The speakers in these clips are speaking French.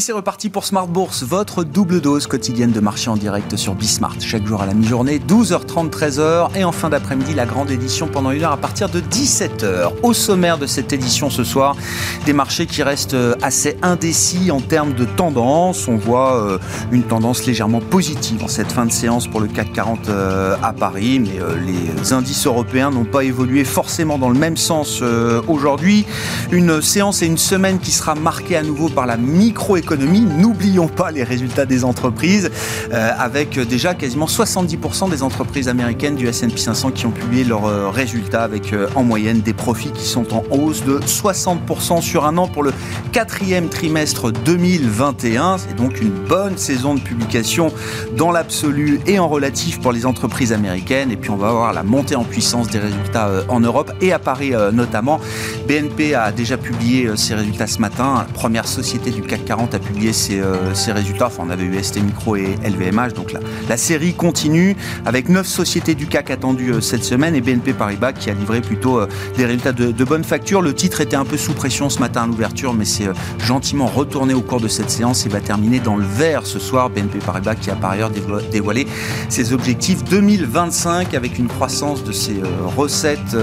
Et c'est reparti pour Smart Bourse, votre double dose quotidienne de marché en direct sur Bismart. Chaque jour à la mi-journée, 12h30, 13h. Et en fin d'après-midi, la grande édition pendant une heure à partir de 17h. Au sommaire de cette édition ce soir, des marchés qui restent euh, assez indécis en termes de tendance. On voit euh, une tendance légèrement positive en cette fin de séance pour le CAC 40 euh, à Paris. Mais les indices européens n'ont pas évolué forcément dans le même sens aujourd'hui. Une séance et une semaine qui sera marquée à nouveau par la micro N'oublions pas les résultats des entreprises, euh, avec déjà quasiment 70% des entreprises américaines du S&P 500 qui ont publié leurs euh, résultats, avec euh, en moyenne des profits qui sont en hausse de 60% sur un an pour le quatrième trimestre 2021. C'est donc une bonne saison de publication dans l'absolu et en relatif pour les entreprises américaines. Et puis on va avoir la montée en puissance des résultats en Europe et à Paris notamment. BNP a déjà publié ses résultats ce matin. Première société du CAC 40 a publié euh, ses, résultats. Enfin, on avait eu ST Micro et LVMH. Donc la, la série continue avec neuf sociétés du CAC attendues euh, cette semaine et BNP Paribas qui a livré plutôt euh, des résultats de, bonne facture. Le titre était un peu sous pression ce matin à l'ouverture, mais c'est gentiment retourné au cours de cette séance et va terminer dans le vert ce soir. BNP Paribas qui a par ailleurs dévoilé ses objectifs 2025 avec une croissance de ses recettes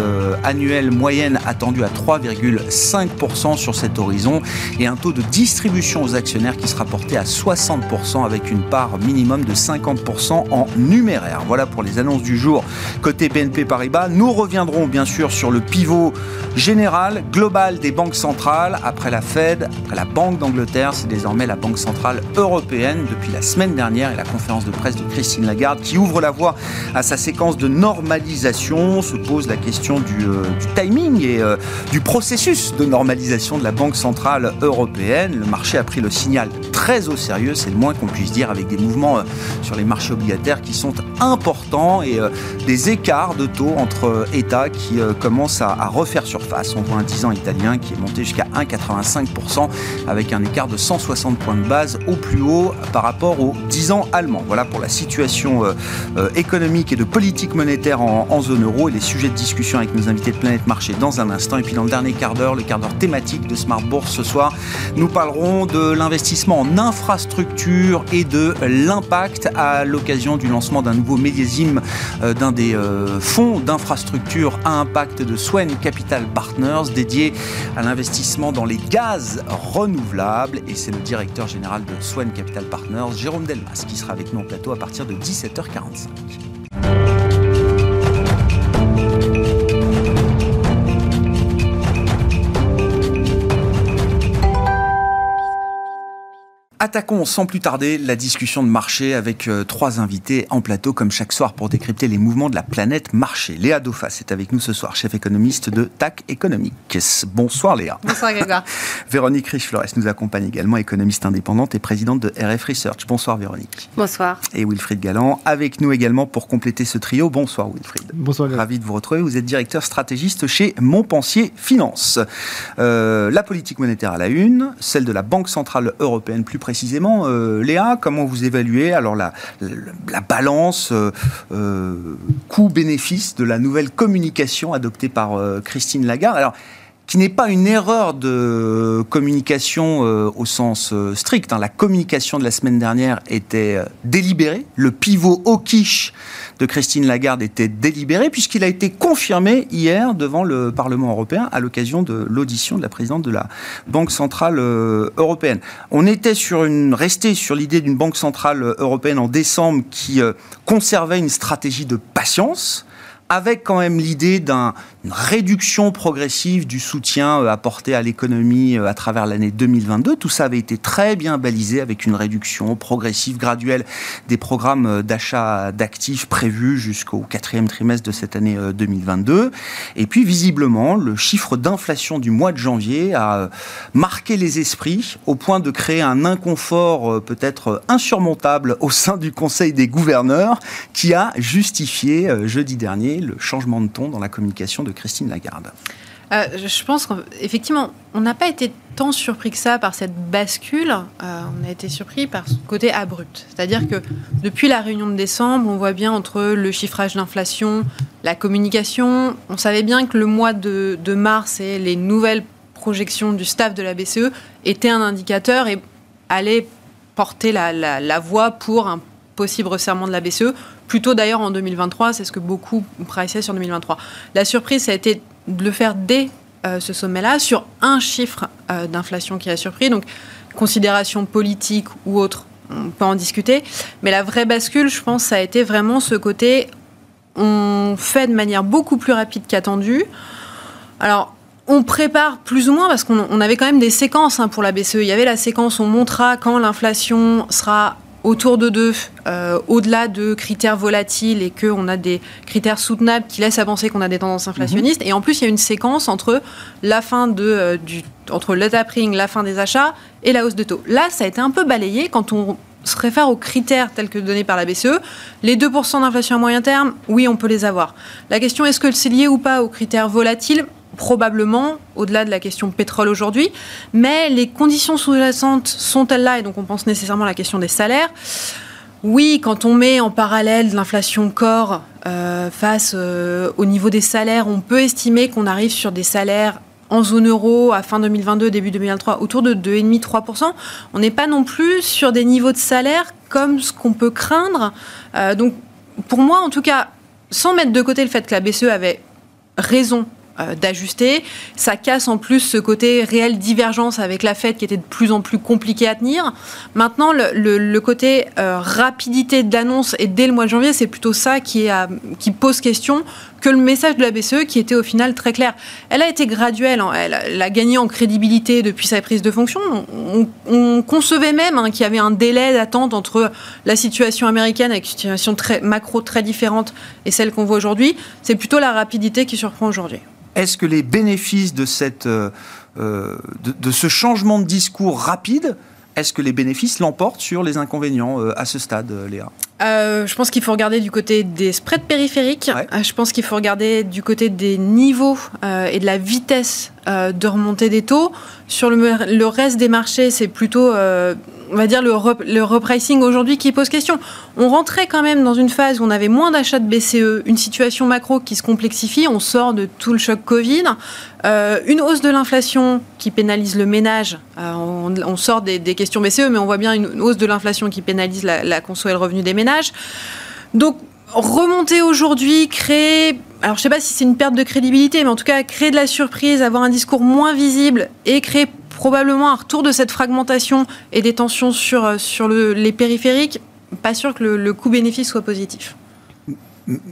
annuelles moyennes attendues à 3,5% sur cet horizon et un taux de distribution aux actionnaires qui sera porté à 60% avec une part minimum de 50% en numéraire. Voilà pour les annonces du jour côté BNP Paribas. Nous reviendrons bien sûr sur le pivot général, global des banques centrales. Après la Fed, après la Banque d'Angleterre, c'est désormais la Banque centrale européenne depuis la semaine dernière et la conférence de presse de Christine Lagarde qui ouvre la voie à sa séquence de normalisation. Se pose la question du, euh, timing et euh, du processus de normalisation de la Banque centrale européenne. Le marché a pris le signal très au sérieux, c'est le moins qu'on puisse dire, avec des mouvements euh, sur les marchés obligataires qui sont importants et euh, des écarts de taux entre euh, États qui commencent à refaire surface. On voit un 10 ans italien qui est monté jusqu'à 1,85% avec un écart de 160 points de base au plus haut par rapport aux 10 ans allemands. Voilà pour la situation économique et de politique monétaire en, zone euro et les sujets de discussion avec nos invités de Planète Marché dans un instant. Et puis dans le dernier quart d'heure, le quart d'heure thématique de Smart Bourse ce soir, nous parlerons de l'investissement en infrastructure et de l'impact à l'occasion du lancement d'un nouveau millésime euh, d'un des euh, fonds d'infrastructure à impact de Swen Capital Partners dédié à l'investissement dans les gaz renouvelables. Et c'est le directeur général de Swen Capital Partners, Jérôme Delmas, qui sera avec nous en plateau à partir de 17h45. Attaquons sans plus tarder la discussion de marché avec euh, trois invités en plateau comme chaque soir pour décrypter les mouvements de la planète marché. Léa Dauphas est avec nous ce soir, chef économiste de TAC Economics. Bonsoir Léa. Bonsoir Grégoire. Véronique Riche-Flores nous accompagne également, économiste indépendante et présidente de RF Research. Bonsoir Véronique. Bonsoir. Et Wilfried Galland avec nous également pour compléter ce trio. Bonsoir Wilfried. Bonsoir. Ravi de vous retrouver. Vous êtes directeur stratégiste chez Montpensier Finance. Euh, la politique monétaire à la une, celle de la Banque Centrale Européenne plus précisément. Euh, Léa, comment vous évaluez alors la, la, balance euh, euh, coût-bénéfice de la nouvelle communication adoptée par Christine Lagarde? Qui n'est pas une erreur de communication au sens strict. Hein. La communication de la semaine dernière était délibérée. Le pivot au quiche de Christine Lagarde était délibéré puisqu'il a été confirmé hier devant le Parlement européen à l'occasion de l'audition de la présidente de la Banque centrale euh, européenne. On était sur une resté sur l'idée d'une Banque centrale européenne en décembre qui euh, conservait une stratégie de patience avec quand même l'idée d'une réduction progressive du soutien euh, apporté à l'économie euh, à travers l'année 2022. Tout ça avait été très bien balisé avec une réduction progressive, graduelle des programmes euh, d'achat d'actifs prévus jusqu'au quatrième trimestre de cette année 2022. Et puis visiblement, le chiffre d'inflation du mois de janvier a marqué les esprits au point de créer un inconfort peut-être insurmontable au sein du Conseil des gouverneurs qui a justifié jeudi dernier le changement de ton dans la communication de Christine Lagarde euh, je pense qu'effectivement, on n'a pas été tant surpris que ça par cette bascule. Euh, on a été surpris par ce côté abrupt. C'est-à-dire que depuis la réunion de décembre, on voit bien entre le chiffrage d'inflation, la communication, on savait bien que le mois de, mars et les nouvelles projections du staff de la BCE étaient un indicateur et allait porter la, la, voie pour un possible resserrement de la BCE, plutôt d'ailleurs en 2023, c'est ce que beaucoup priceaient sur 2023. La surprise, ça a été de le faire dès euh, ce sommet-là, sur un chiffre euh, d'inflation qui a surpris, donc considération politique ou autre, on peut en discuter, mais la vraie bascule, je pense, ça a été vraiment ce côté, on fait de manière beaucoup plus rapide qu'attendu. Alors, on prépare plus ou moins parce qu'on avait quand même des séquences hein, pour la BCE. Il y avait la séquence, on montrera quand l'inflation sera autour de 2, euh, au-delà de critères volatiles et qu'on a des critères soutenables qui laissent avancer qu'on a des tendances inflationnistes. Et en plus, il y a une séquence entre la fin de, euh, du, entre le tapering, la fin des achats et la hausse de taux. Là, ça a été un peu balayé quand on se réfère aux critères tels que donnés par la BCE. Les 2% d'inflation à moyen terme, oui, on peut les avoir. La question, est-ce que c'est lié ou pas aux critères volatiles? Probablement, au-delà de la question pétrole aujourd'hui. Mais les conditions sous-jacentes sont-elles là Et donc on pense nécessairement à la question des salaires? Oui, quand on met en parallèle l'inflation corps euh, face euh, au niveau des salaires, on peut estimer qu'on arrive sur des salaires en zone euro à fin 2022, début 2023, autour de 2,5-3%. On n'est pas non plus sur des niveaux de salaire comme ce qu'on peut craindre. Euh, donc, pour moi, en tout cas, sans mettre de côté le fait que la BCE avait raison d'ajuster. Ça casse en plus ce côté réelle divergence avec la Fed qui était de plus en plus compliqué à tenir. Maintenant, le, côté euh, rapidité d'annonce et dès le mois de janvier, c'est plutôt ça qui, est qui pose question que le message de la BCE qui était au final très clair. Elle a été graduelle, hein. elle, a gagné en crédibilité depuis sa prise de fonction. On, concevait même hein, qu'il y avait un délai d'attente entre la situation américaine avec une situation macro très différente et celle qu'on voit aujourd'hui. C'est plutôt la rapidité qui surprend aujourd'hui. Est-ce que les bénéfices de, cette, euh, euh, de, ce changement de discours rapide, est-ce que les bénéfices l'emportent sur les inconvénients euh, à ce stade, Léa? Je pense qu'il faut regarder du côté des spreads périphériques. je pense qu'il faut regarder du côté des niveaux et de la vitesse de remontée des taux. Sur le, reste des marchés, c'est plutôt on va dire, le, le repricing aujourd'hui qui pose question. On rentrait quand même dans une phase où on avait moins d'achats de BCE, une situation macro qui se complexifie, on sort de tout le choc Covid, euh, une hausse de l'inflation qui pénalise le ménage, euh, on, sort des, questions BCE, mais on voit bien une hausse de l'inflation qui pénalise la, la conso et le revenu des ménages. Donc, remonter aujourd'hui, créer, alors je ne sais pas si c'est une perte de crédibilité, mais en tout cas créer de la surprise, avoir un discours moins visible et créer probablement un retour de cette fragmentation et des tensions sur, euh, sur les périphériques, pas sûr que le, coût-bénéfice soit positif.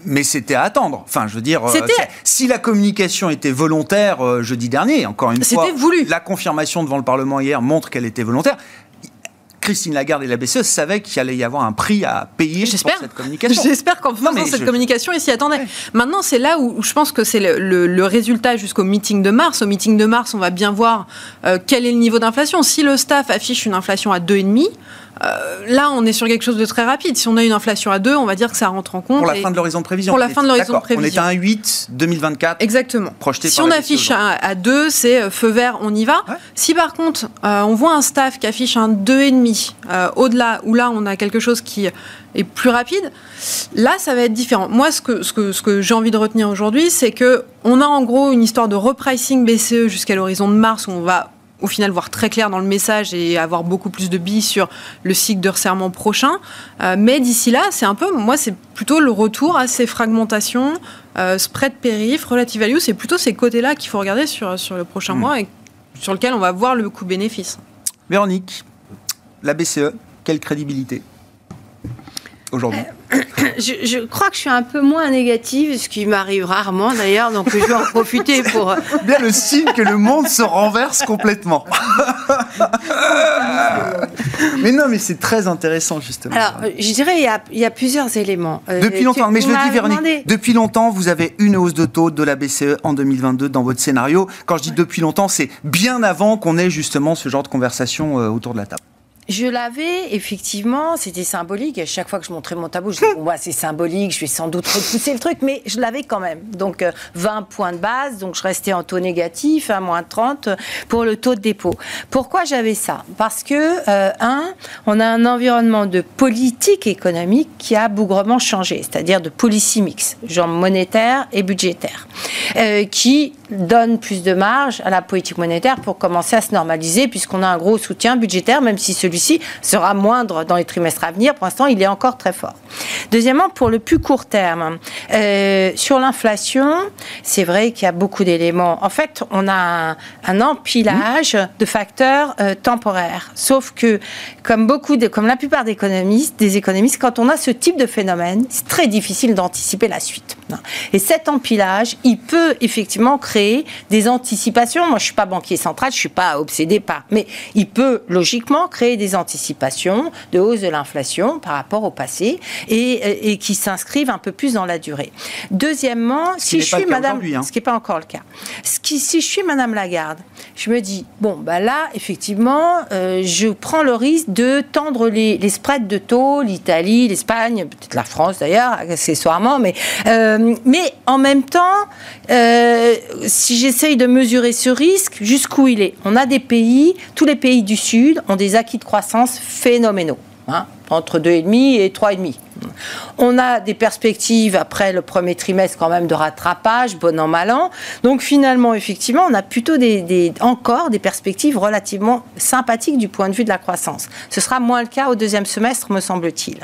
Mais c'était à attendre. Enfin, je veux dire, euh, si la communication était volontaire euh, jeudi dernier, encore une fois, voulu. la confirmation devant le Parlement hier montre qu'elle était volontaire. Christine Lagarde et la BCE savaient qu'il allait y avoir un prix à payer pour cette communication. J'espère qu'en faisant cette communication, ils s'y attendaient. Maintenant, c'est là où je pense que c'est le, résultat jusqu'au meeting de mars. Au meeting de mars, on va bien voir euh, quel est le niveau d'inflation. Si le staff affiche une inflation à 2,5, euh, là, on est sur quelque chose de très rapide. Si on a une inflation à 2, on va dire que ça rentre en compte. Pour la fin de l'horizon de prévision. Pour la fin de l'horizon de prévision. On est à 1,8 2024. Exactement. si on affiche à, 2, c'est euh, feu vert, on y va. Si par contre, euh, on voit un staff qui affiche un 2,5 au-delà, où là, on a quelque chose qui est plus rapide, là, ça va être différent. Moi, ce que, ce que, ce que j'ai envie de retenir aujourd'hui, c'est que on a en gros une histoire de repricing BCE jusqu'à l'horizon de mars où on va au final voir très clair dans le message et avoir beaucoup plus de billes sur le cycle de resserrement prochain. Euh, mais d'ici là, c'est un peu, moi, c'est plutôt le retour à ces fragmentations, euh, spread périph, relative value, c'est plutôt ces côtés-là qu'il faut regarder sur, sur le prochain hmm. mois et sur lequel on va voir le coût-bénéfice. Véronique, la BCE, quelle crédibilité? Aujourd'hui euh, je, crois que je suis un peu moins négative, ce qui m'arrive rarement d'ailleurs, donc je vais en profiter pour. Euh, Bien le signe que le monde se renverse complètement. mais non, mais c'est très intéressant justement. Alors, je dirais il y a, plusieurs éléments. Euh, depuis longtemps, mais je le dis Véronique, depuis longtemps, vous avez une hausse de taux de la BCE en 2022 dans votre scénario. Quand je dis depuis longtemps, c'est bien avant qu'on ait justement ce genre de conversation autour de la table. Je l'avais, effectivement, c'était symbolique. À chaque fois que je montrais mon tableau, je disais, bon, c'est symbolique, je vais sans doute repousser le truc, mais je l'avais quand même. Donc, 20 euh, points de base, donc je restais en taux négatif, à moins 30 pour le taux de dépôt. Pourquoi j'avais ça? Parce que, euh, un, on a un environnement de politique économique qui a bougrement changé, c'est-à-dire de policy mix, genre monétaire et budgétaire, euh, qui donne plus de marge à la politique monétaire pour commencer à se normaliser, puisqu'on a un gros soutien budgétaire, même si celui celui-ci sera moindre dans les trimestres à venir. Pour l'instant, il est encore très fort. Deuxièmement, pour le plus court terme, euh, sur l'inflation, c'est vrai qu'il y a beaucoup d'éléments. En fait, on a un, empilage de facteurs euh, temporaires. Sauf que, comme beaucoup, de, comme la plupart des économistes, des économistes, quand on a ce type de phénomène, c'est très difficile d'anticiper la suite. Et cet empilage, il peut effectivement créer des anticipations. Moi, je suis pas banquier central, je suis pas obsédé par, mais il peut logiquement créer des anticipations de hausse de l'inflation par rapport au passé et, et qui s'inscrivent un peu plus dans la durée. Deuxièmement, si je suis Madame, hein. ce qui n'est pas encore le cas, ce qui, si je suis Madame Lagarde, je me dis bon, bah là, effectivement, euh, je prends le risque de tendre les, les spreads de taux, l'Italie, l'Espagne, peut-être la France d'ailleurs, accessoirement, mais euh, mais en même temps, euh, si j'essaye de mesurer ce risque, jusqu'où il est, on a des pays, tous les pays du Sud ont des acquis de croissance phénoménaux. Hein, entre 2,5 et 3,5. On a des perspectives après le premier trimestre quand même de rattrapage, bon an, mal an. Donc finalement, effectivement, on a plutôt des, encore des perspectives relativement sympathiques du point de vue de la croissance. Ce sera moins le cas au deuxième semestre, me semble-t-il.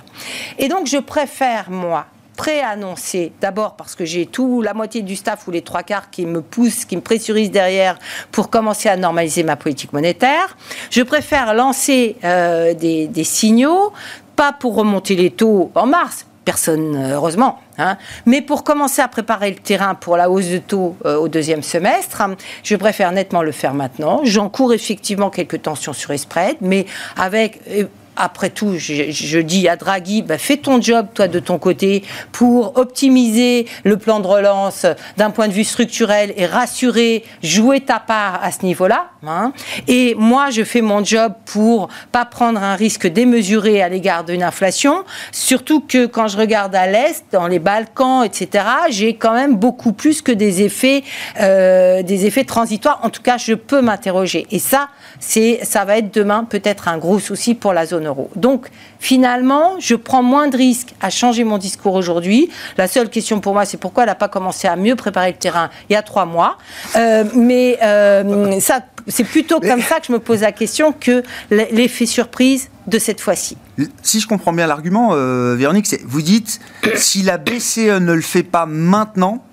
Et donc je préfère, moi, préannoncer, d'abord parce que j'ai tout, la moitié du staff ou les trois quarts qui me poussent, qui me pressurisent derrière pour commencer à normaliser ma politique monétaire. Je préfère lancer euh, des, signaux, pas pour remonter les taux en mars, personne, heureusement. Hein, mais pour commencer à préparer le terrain pour la hausse de taux euh, au deuxième semestre, je préfère nettement le faire maintenant. J'encours effectivement quelques tensions sur les spreads, mais avec euh, après tout, je, dis à Draghi, bah, fais ton job, toi, de ton côté, pour optimiser le plan de relance d'un point de vue structurel et rassurer, jouer ta part à ce niveau-là. Hein. Et moi, je fais mon job pour pas prendre un risque démesuré à l'égard d'une inflation, surtout que quand je regarde à l'Est, dans les Balkans, etc., j'ai quand même beaucoup plus que des effets, euh, des effets transitoires. En tout cas, je peux m'interroger. Et ça, c'est, ça va être demain peut-être un gros souci pour la zone euro. Donc, finalement, je prends moins de risques à changer mon discours aujourd'hui. La seule question pour moi, c'est pourquoi elle n'a pas commencé à mieux préparer le terrain il y a trois mois. Euh, mais euh, ça, c'est plutôt comme ça que je me pose la question que l'effet surprise de cette fois-ci. Si je comprends bien l'argument, euh, Véronique, c'est vous dites si la BCE ne le fait pas maintenant,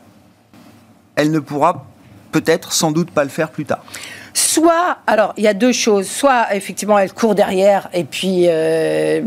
elle ne pourra peut-être sans doute pas le faire plus tard. Soit, alors il y a deux choses, soit effectivement elle court derrière et puis euh,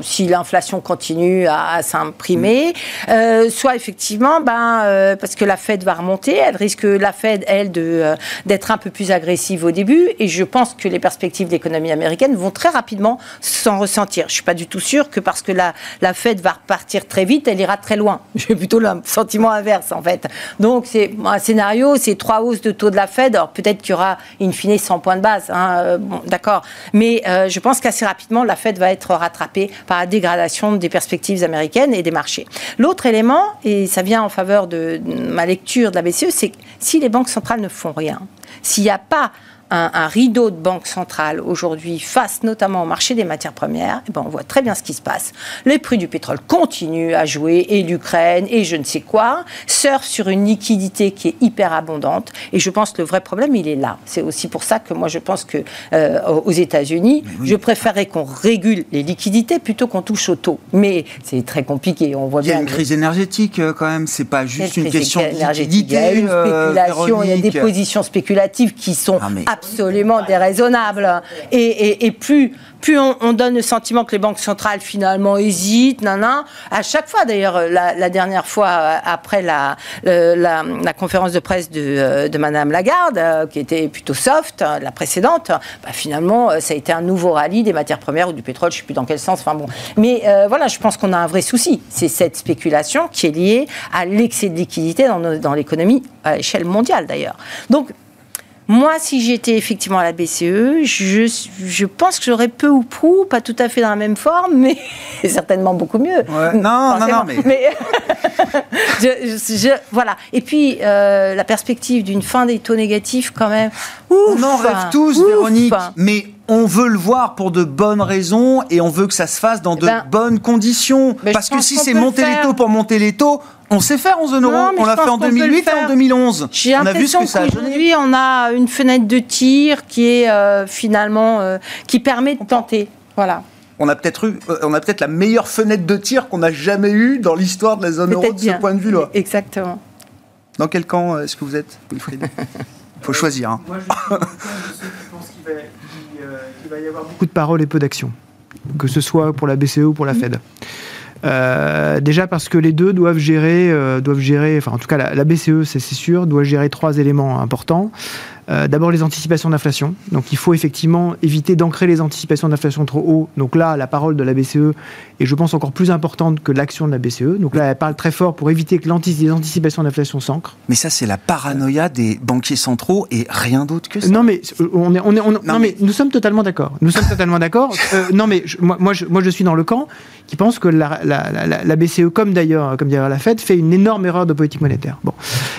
si l'inflation continue à, s'imprimer, mm. euh, soit effectivement, ben, euh, parce que la Fed va remonter, elle risque la Fed, elle, d'être un peu plus agressive au début et je pense que les perspectives d'économie américaine vont très rapidement s'en ressentir. Je suis pas du tout sûr que parce que la, la Fed va repartir très vite, elle ira très loin. J'ai plutôt le sentiment inverse en fait. Donc c'est un scénario, c'est trois hausses de taux de la Fed, alors peut-être qu'il y aura in fine 100 points de base. Hein, euh, d'accord. Mais euh, je pense qu'assez rapidement, la Fed va être rattrapée par la dégradation des perspectives américaines et des marchés. L'autre élément, et ça vient en faveur de ma lecture de la BCE, c'est que si les banques centrales ne font rien, s'il n'y a pas un, rideau de banque centrale aujourd'hui face notamment au marché des matières premières, et eh ben on voit très bien ce qui se passe. Les prix du pétrole continuent à jouer et l'Ukraine et je ne sais quoi surfent sur une liquidité qui est hyper abondante et je pense que le vrai problème il est là. C'est aussi pour ça que moi je pense que euh, aux États-Unis, je préférerais qu'on régule les liquidités plutôt qu'on touche au taux. Mais c'est très compliqué. On voit il y a une crise énergétique euh, quand même. C'est pas juste une question d'énergétique. Il y a une euh, spéculation, il y a des positions spéculatives qui sont ah, absolument déraisonnable. Et, plus, plus on, donne le sentiment que les banques centrales finalement hésitent, nan, À chaque fois, d'ailleurs, la, dernière fois euh, après la, la, conférence de presse de, euh, de Madame Lagarde, euh, qui était plutôt soft, la précédente, bah, finalement, ça a été un nouveau rallye des matières premières ou du pétrole, je ne sais plus dans quel sens. Enfin bon, mais voilà, je pense qu'on a un vrai souci. C'est cette spéculation qui est liée à l'excès de liquidité dans, dans l'économie à l'échelle mondiale d'ailleurs. Donc moi, si j'étais effectivement à la BCE, je, je pense que j'aurais peu ou prou, pas tout à fait dans la même forme, mais certainement beaucoup mieux. Non, non, non, mais. je, voilà. Et puis, euh, la perspective d'une fin des taux négatifs, quand même. on en rêve tous, Véronique, mais on veut le voir pour de bonnes raisons et on veut que ça se fasse dans de ben, bonnes conditions. Parce que si c'est monter les taux pour monter les taux, on sait faire en zone euro. on l'a fait en 2008 et en 2011. J'ai l'impression qu'aujourd'hui, on a une fenêtre de tir qui est euh, finalement euh, qui permet de tenter Voilà. On a peut-être eu, euh, on a peut-être la meilleure fenêtre de tir qu'on a jamais eue dans l'histoire de la zone euro de ce point de vue-là. Exactement. Dans quel camp est-ce que vous êtes, Wilfried? Il faut choisir. Hein. Moi, je suis de ceux qui pensent qu'il va, euh, va, y avoir beaucoup de paroles et peu d'actions, que ce soit pour la BCE ou pour la Fed. Euh, déjà parce que les deux doivent gérer, euh, doivent gérer, enfin en tout cas la, la BCE, c'est sûr, doit gérer trois éléments importants. Euh, d'abord les anticipations d'inflation. Donc il faut effectivement éviter d'ancrer les anticipations d'inflation trop haut. Donc là, la parole de la BCE est, je pense, encore plus importante que l'action de la BCE. Donc là, elle parle très fort pour éviter que les anticipations d'inflation s'ancrent. Mais ça, c'est la paranoïa des banquiers centraux et rien d'autre que ça. Non, mais on est, on est, non, mais, nous sommes totalement d'accord. Nous sommes totalement d'accord. Euh, non, mais moi, moi je, moi, je, suis dans le camp qui pense que la, la, la, BCE, comme d'ailleurs, comme d'ailleurs la Fed, fait une énorme erreur de politique monétaire. Bon,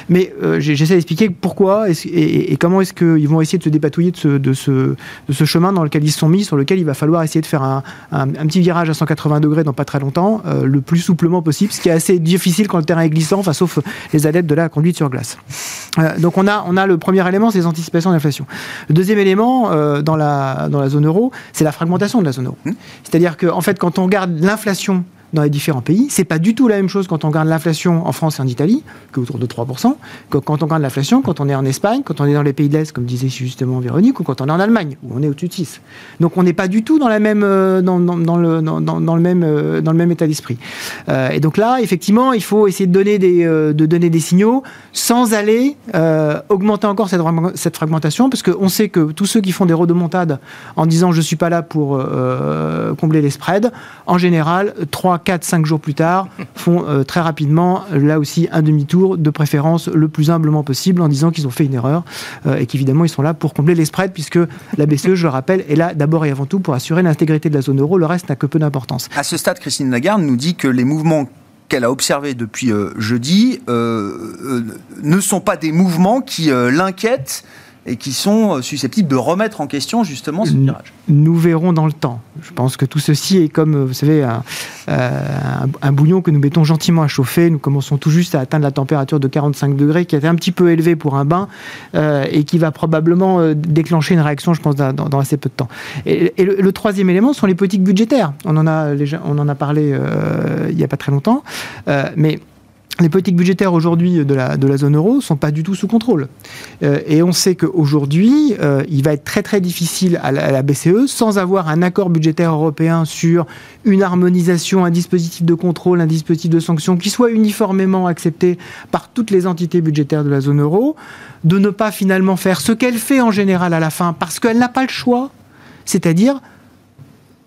mais euh, j'essaie d'expliquer pourquoi et, et comment est-ce qu'ils vont essayer de se dépatouiller de ce, de, ce, de ce, chemin dans lequel ils se sont mis, sur lequel il va falloir essayer de faire un, un, petit virage à 180 degrés dans pas très longtemps, euh, le plus souplement possible, ce qui est assez difficile quand le terrain est glissant, enfin, sauf les adeptes de la conduite sur glace. Euh, donc on a, on a le premier élément, c'est les anticipations d'inflation. Le deuxième élément euh, dans, la, dans la zone euro, c'est la fragmentation de la zone euro. Mmh. C'est-à-dire qu'en en fait, quand on regarde l'inflation dans les différents pays. C'est pas du tout la même chose quand on regarde l'inflation en France et en Italie, que autour de 3%, que quand on regarde l'inflation quand on est en Espagne, quand on est dans les pays de l'Est, comme disait justement Véronique, ou quand on est en Allemagne, où on est au-dessus de 6. Donc on n'est pas du tout dans, euh, le, même, euh, état d'esprit. Euh, et donc là, effectivement, il faut essayer de donner des, de donner des signaux sans aller augmenter encore cette, cette fragmentation, parce qu'on sait que tous ceux qui font des rodomontades en disant je suis pas là pour combler les spreads, en général, 3, 4, 5 jours plus tard, font euh, très rapidement, là aussi, un demi-tour, de préférence le plus humblement possible, en disant qu'ils ont fait une erreur euh, et qu'évidemment, ils sont là pour combler les spreads, puisque la BCE, je le rappelle, est là d'abord et avant tout pour assurer l'intégrité de la zone euro. Le reste n'a que peu d'importance. À ce stade, Christine Lagarde nous dit que les mouvements qu'elle a observés depuis euh, jeudi ne sont pas des mouvements qui l'inquiètent et qui sont susceptibles de remettre en question justement ce virage nous verrons dans le temps. Je pense que tout ceci est comme, vous savez, un, euh, bouillon que nous mettons gentiment à chauffer. Nous commençons tout juste à atteindre la température de 45 degrés, qui a été un petit peu élevée pour un bain euh, et qui va probablement euh, déclencher une réaction, je pense, dans, assez peu de temps. Et, le, troisième élément sont les politiques budgétaires. On en a, on en a parlé il n'y a pas très longtemps, mais les politiques budgétaires aujourd'hui de la, la zone euro sont pas du tout sous contrôle. Euh, et on sait qu'aujourd'hui, euh, il va être très très difficile à la, BCE, sans avoir un accord budgétaire européen sur une harmonisation, un dispositif de contrôle, un dispositif de sanction qui soit uniformément accepté par toutes les entités budgétaires de la zone euro, de ne pas finalement faire ce qu'elle fait en général à la fin, parce qu'elle n'a pas le choix, c'est-à-dire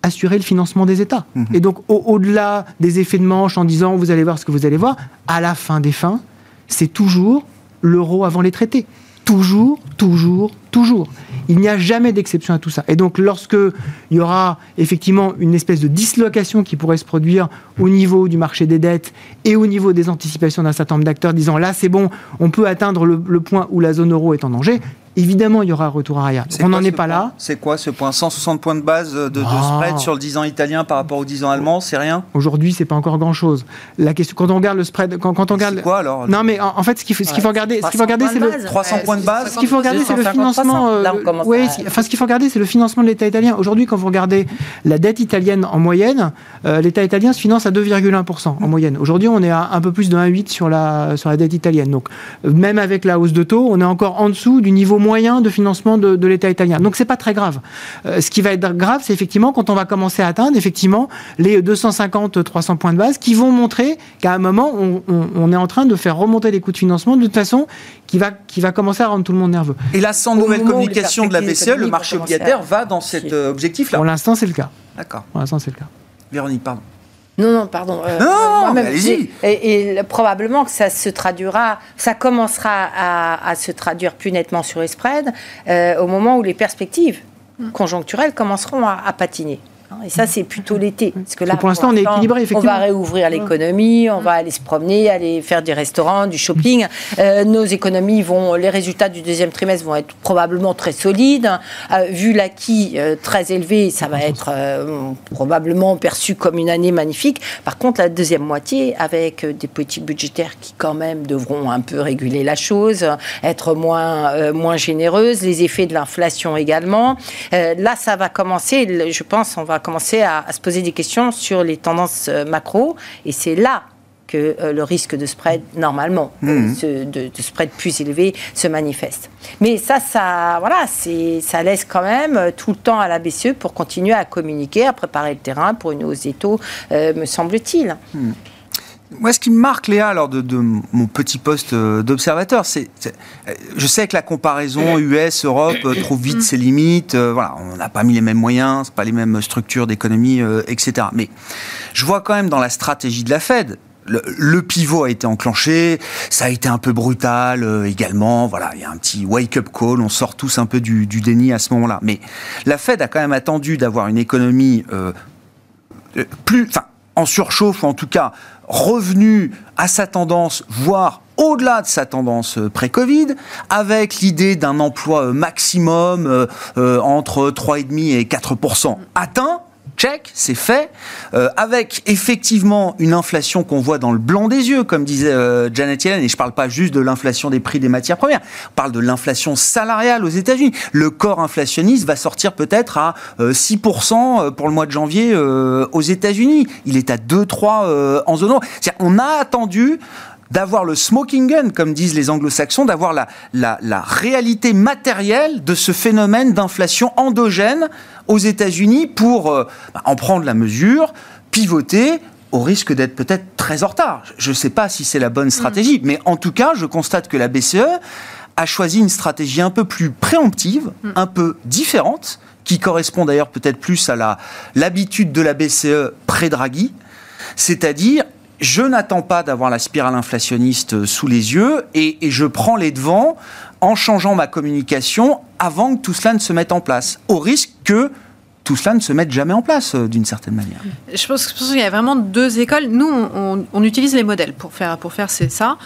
assurer le financement des États. Mhm. Et donc, au-delà des effets de manche en disant vous allez voir ce que vous allez voir, à la fin des fins, c'est toujours l'euro avant les traités. Toujours, toujours, toujours. Il n'y a jamais d'exception à tout ça. Et donc, lorsque il y aura effectivement une espèce de dislocation qui pourrait se produire au niveau du marché des dettes et au niveau des anticipations d'un certain nombre d'acteurs disant là, c'est bon, on peut atteindre le, point où la zone euro est en danger, évidemment, il y aura un retour arrière. On n'en est pas là. C'est quoi ce point 160 points de base de, ah. spread sur le 10 ans italien par rapport au 10 ans allemand C'est rien Aujourd'hui, c'est pas encore grand-chose. La question, quand on regarde le spread, quand, quand on regarde. C'est quoi alors Non, mais en, fait, ce qu'il faut, ce qu'il faut regarder, ce qu'il faut regarder, c'est le 300 points de base. Ce qu'il faut regarder, c'est le financement. Euh, oui, enfin, ce qu'il faut regarder, c'est le financement de l'État italien. Aujourd'hui, quand vous regardez la dette italienne en moyenne, euh, l'État italien se finance à 2,1% en moyenne. Aujourd'hui, on est à un peu plus de 1,8 sur la sur la dette italienne. Donc, même avec la hausse de taux, on est encore en dessous du niveau moyen de financement de, l'État italien. Donc c'est pas très grave. Euh, ce qui va être grave, c'est effectivement quand on va commencer à atteindre effectivement les 250-300 points de base qui vont montrer qu'à un moment on, est en train de faire remonter les coûts de financement de toute façon qui va, qui va commencer à rendre tout le monde nerveux. Et là, sans nouvelle communication de la BCE, le marché obligataire va dans cet euh, objectif-là Pour l'instant, c'est le cas. D'accord. Pour l'instant, c'est le cas. Véronique, pardon. Non, non, pardon. Euh, non, allez-y. Et, probablement que ça se traduira, ça commencera à, se traduire plus nettement sur les spreads euh, au moment où les perspectives mm. conjoncturelles commenceront à patiner. Hein, et ça, c'est plutôt l'été. Parce que là, pour l'instant, on est équilibré, effectivement. On va réouvrir l'économie, on va aller se promener, aller faire des restaurants, du shopping. Euh, nos économies vont, les résultats du deuxième trimestre vont être probablement très solides. Euh, vu l'acquis euh, très élevé, ça va être probablement perçu comme une année magnifique. Par contre, la deuxième moitié, avec des politiques budgétaires qui, quand même, devront un peu réguler la chose, être moins, moins généreuses, les effets de l'inflation également. là, ça va commencer, je pense, on va va commencer à, se poser des questions sur les tendances macro. Et c'est là que le risque de spread, normalement, mmh. de, spread plus élevé, se manifeste. Mais ça, ça, voilà, ça laisse quand même tout le temps à la BCE pour continuer à communiquer, à préparer le terrain pour une hausse des taux, me semble-t-il. Mmh. Moi, ce qui me marque, Léa, lors de, mon petit poste euh, d'observateur, c'est, je sais que la comparaison US-Europe euh, trouve vite ses limites. Euh, voilà, on n'a pas mis les mêmes moyens, c'est pas les mêmes structures d'économie, etc. Mais je vois quand même dans la stratégie de la Fed, le, pivot a été enclenché, ça a été un peu brutal également. Voilà, il y a un petit wake-up call, on sort tous un peu du, déni à ce moment-là. Mais la Fed a quand même attendu d'avoir une économie plus, enfin, en surchauffe ou en tout cas revenu à sa tendance, voire au-delà de sa tendance euh, pré-Covid, avec l'idée d'un emploi euh, maximum euh, entre 3,5 et 4% atteint check, c'est fait, euh, avec effectivement une inflation qu'on voit dans le blanc des yeux, comme disait euh, Janet Yellen, et je ne parle pas juste de l'inflation des prix des matières premières, on parle de l'inflation salariale aux États-Unis. Le corps inflationniste va sortir peut-être à 6% euh, pour le mois de janvier aux États-Unis. Il est à 2-3 en zone euro. On a attendu d'avoir le smoking gun, comme disent les anglo-saxons, d'avoir la, la, la, réalité matérielle de ce phénomène d'inflation endogène aux États-Unis pour euh, bah, en prendre la mesure, pivoter au risque d'être peut-être très en retard. Je ne sais pas si c'est la bonne stratégie, mm. mais en tout cas, je constate que la BCE a choisi une stratégie un peu plus préemptive, mm. un peu différente, qui correspond d'ailleurs peut-être plus à l'habitude de la BCE pré-Draghi, c'est-à-dire je n'attends pas d'avoir la spirale inflationniste sous les yeux et, je prends les devants en changeant ma communication avant que tout cela ne se mette en place, au risque que tout cela ne se mette jamais en place euh, d'une certaine manière. Je pense, qu'il y a vraiment deux écoles. Nous, on, utilise les modèles pour faire, pour faire ça.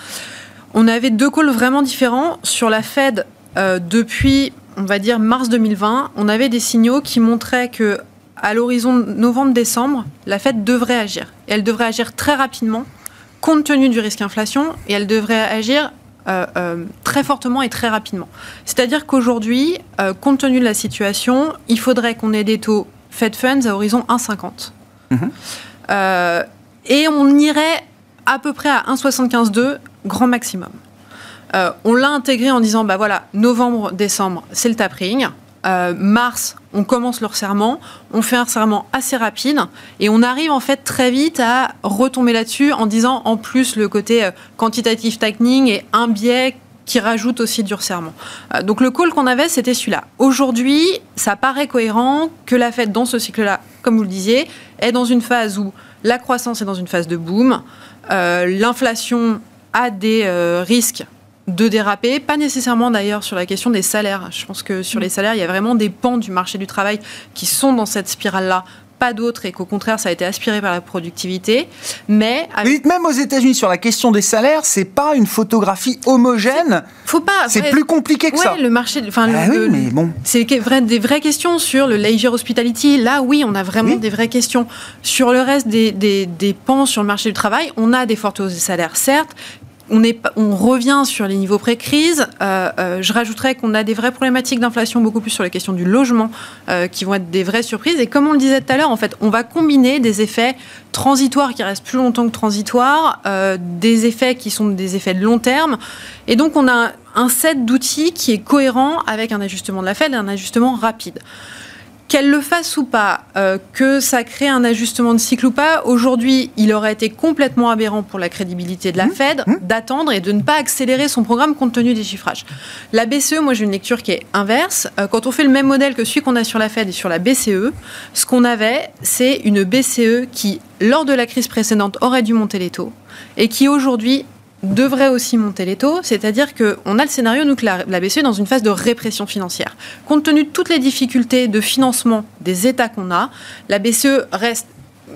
On avait deux calls vraiment différents. Sur la Fed, euh, depuis, on va dire, mars 2020, on avait des signaux qui montraient que à l'horizon novembre-décembre, la Fed devrait agir. Et elle devrait agir très rapidement, compte tenu du risque inflation, et elle devrait agir euh, euh, très fortement et très rapidement. C'est-à-dire qu'aujourd'hui, euh, compte tenu de la situation, il faudrait qu'on ait des taux Fed Funds à horizon 1,50. Mhm. et on irait à peu près à 1,75,2 grand maximum. on l'a intégré en disant, bah voilà, novembre, décembre, c'est le tapering. Mars, on commence le resserrement, on fait un resserrement assez rapide et on arrive en fait très vite à retomber là-dessus en disant en plus le côté euh, quantitative tightening et un biais qui rajoute aussi du resserrement. Euh, donc le call qu'on avait, c'était celui-là. Aujourd'hui, ça paraît cohérent que la Fed, dans ce cycle-là, comme vous le disiez, est dans une phase où la croissance est dans une phase de boom, l'inflation a des risques de déraper, pas nécessairement d'ailleurs sur la question des salaires. Je pense que sur les mm. salaires, il y a vraiment des pans du marché du travail qui sont dans cette spirale-là pas d'autres et qu'au contraire ça a été aspiré par la productivité. Mais même aux États-Unis sur la question des salaires, c'est pas une photographie homogène. Faut pas. C'est plus compliqué que ça. Le marché, enfin ah mais bon. C'est des vraies questions sur le leisure hospitality. Là, oui, on a vraiment des vraies questions. Sur le reste des, des, des pans sur le marché du travail, on a des fortes hausses de salaires, certes, on, revient sur les niveaux pré-crise. Euh, euh, je rajouterais qu'on a des vraies problématiques d'inflation beaucoup plus sur la question du logement euh, qui vont être des vraies surprises. Et comme on le disait tout à l'heure, en fait, on va combiner des effets transitoires qui restent plus longtemps que transitoires, des effets qui sont des effets de long terme. Et donc, on a un set d'outils qui est cohérent avec un ajustement de la Fed et un ajustement rapide. Qu'elle le fasse ou pas, euh, que ça crée un ajustement de cycle ou pas, aujourd'hui, il aurait été complètement aberrant pour la crédibilité de la mmh. Fed mmh. d'attendre et de ne pas accélérer son programme compte tenu des chiffrages. La BCE, moi j'ai une lecture qui est inverse. Euh, quand on fait le même modèle que celui qu'on a sur la Fed et sur la BCE, ce qu'on avait, c'est une BCE qui, lors de la crise précédente, aurait dû monter les taux et qui aujourd'hui devrait aussi monter les taux, c'est-à-dire qu'on a le scénario, nous, que la, BCE est dans une phase de répression financière. Compte tenu de toutes les difficultés de financement des États qu'on a, la BCE reste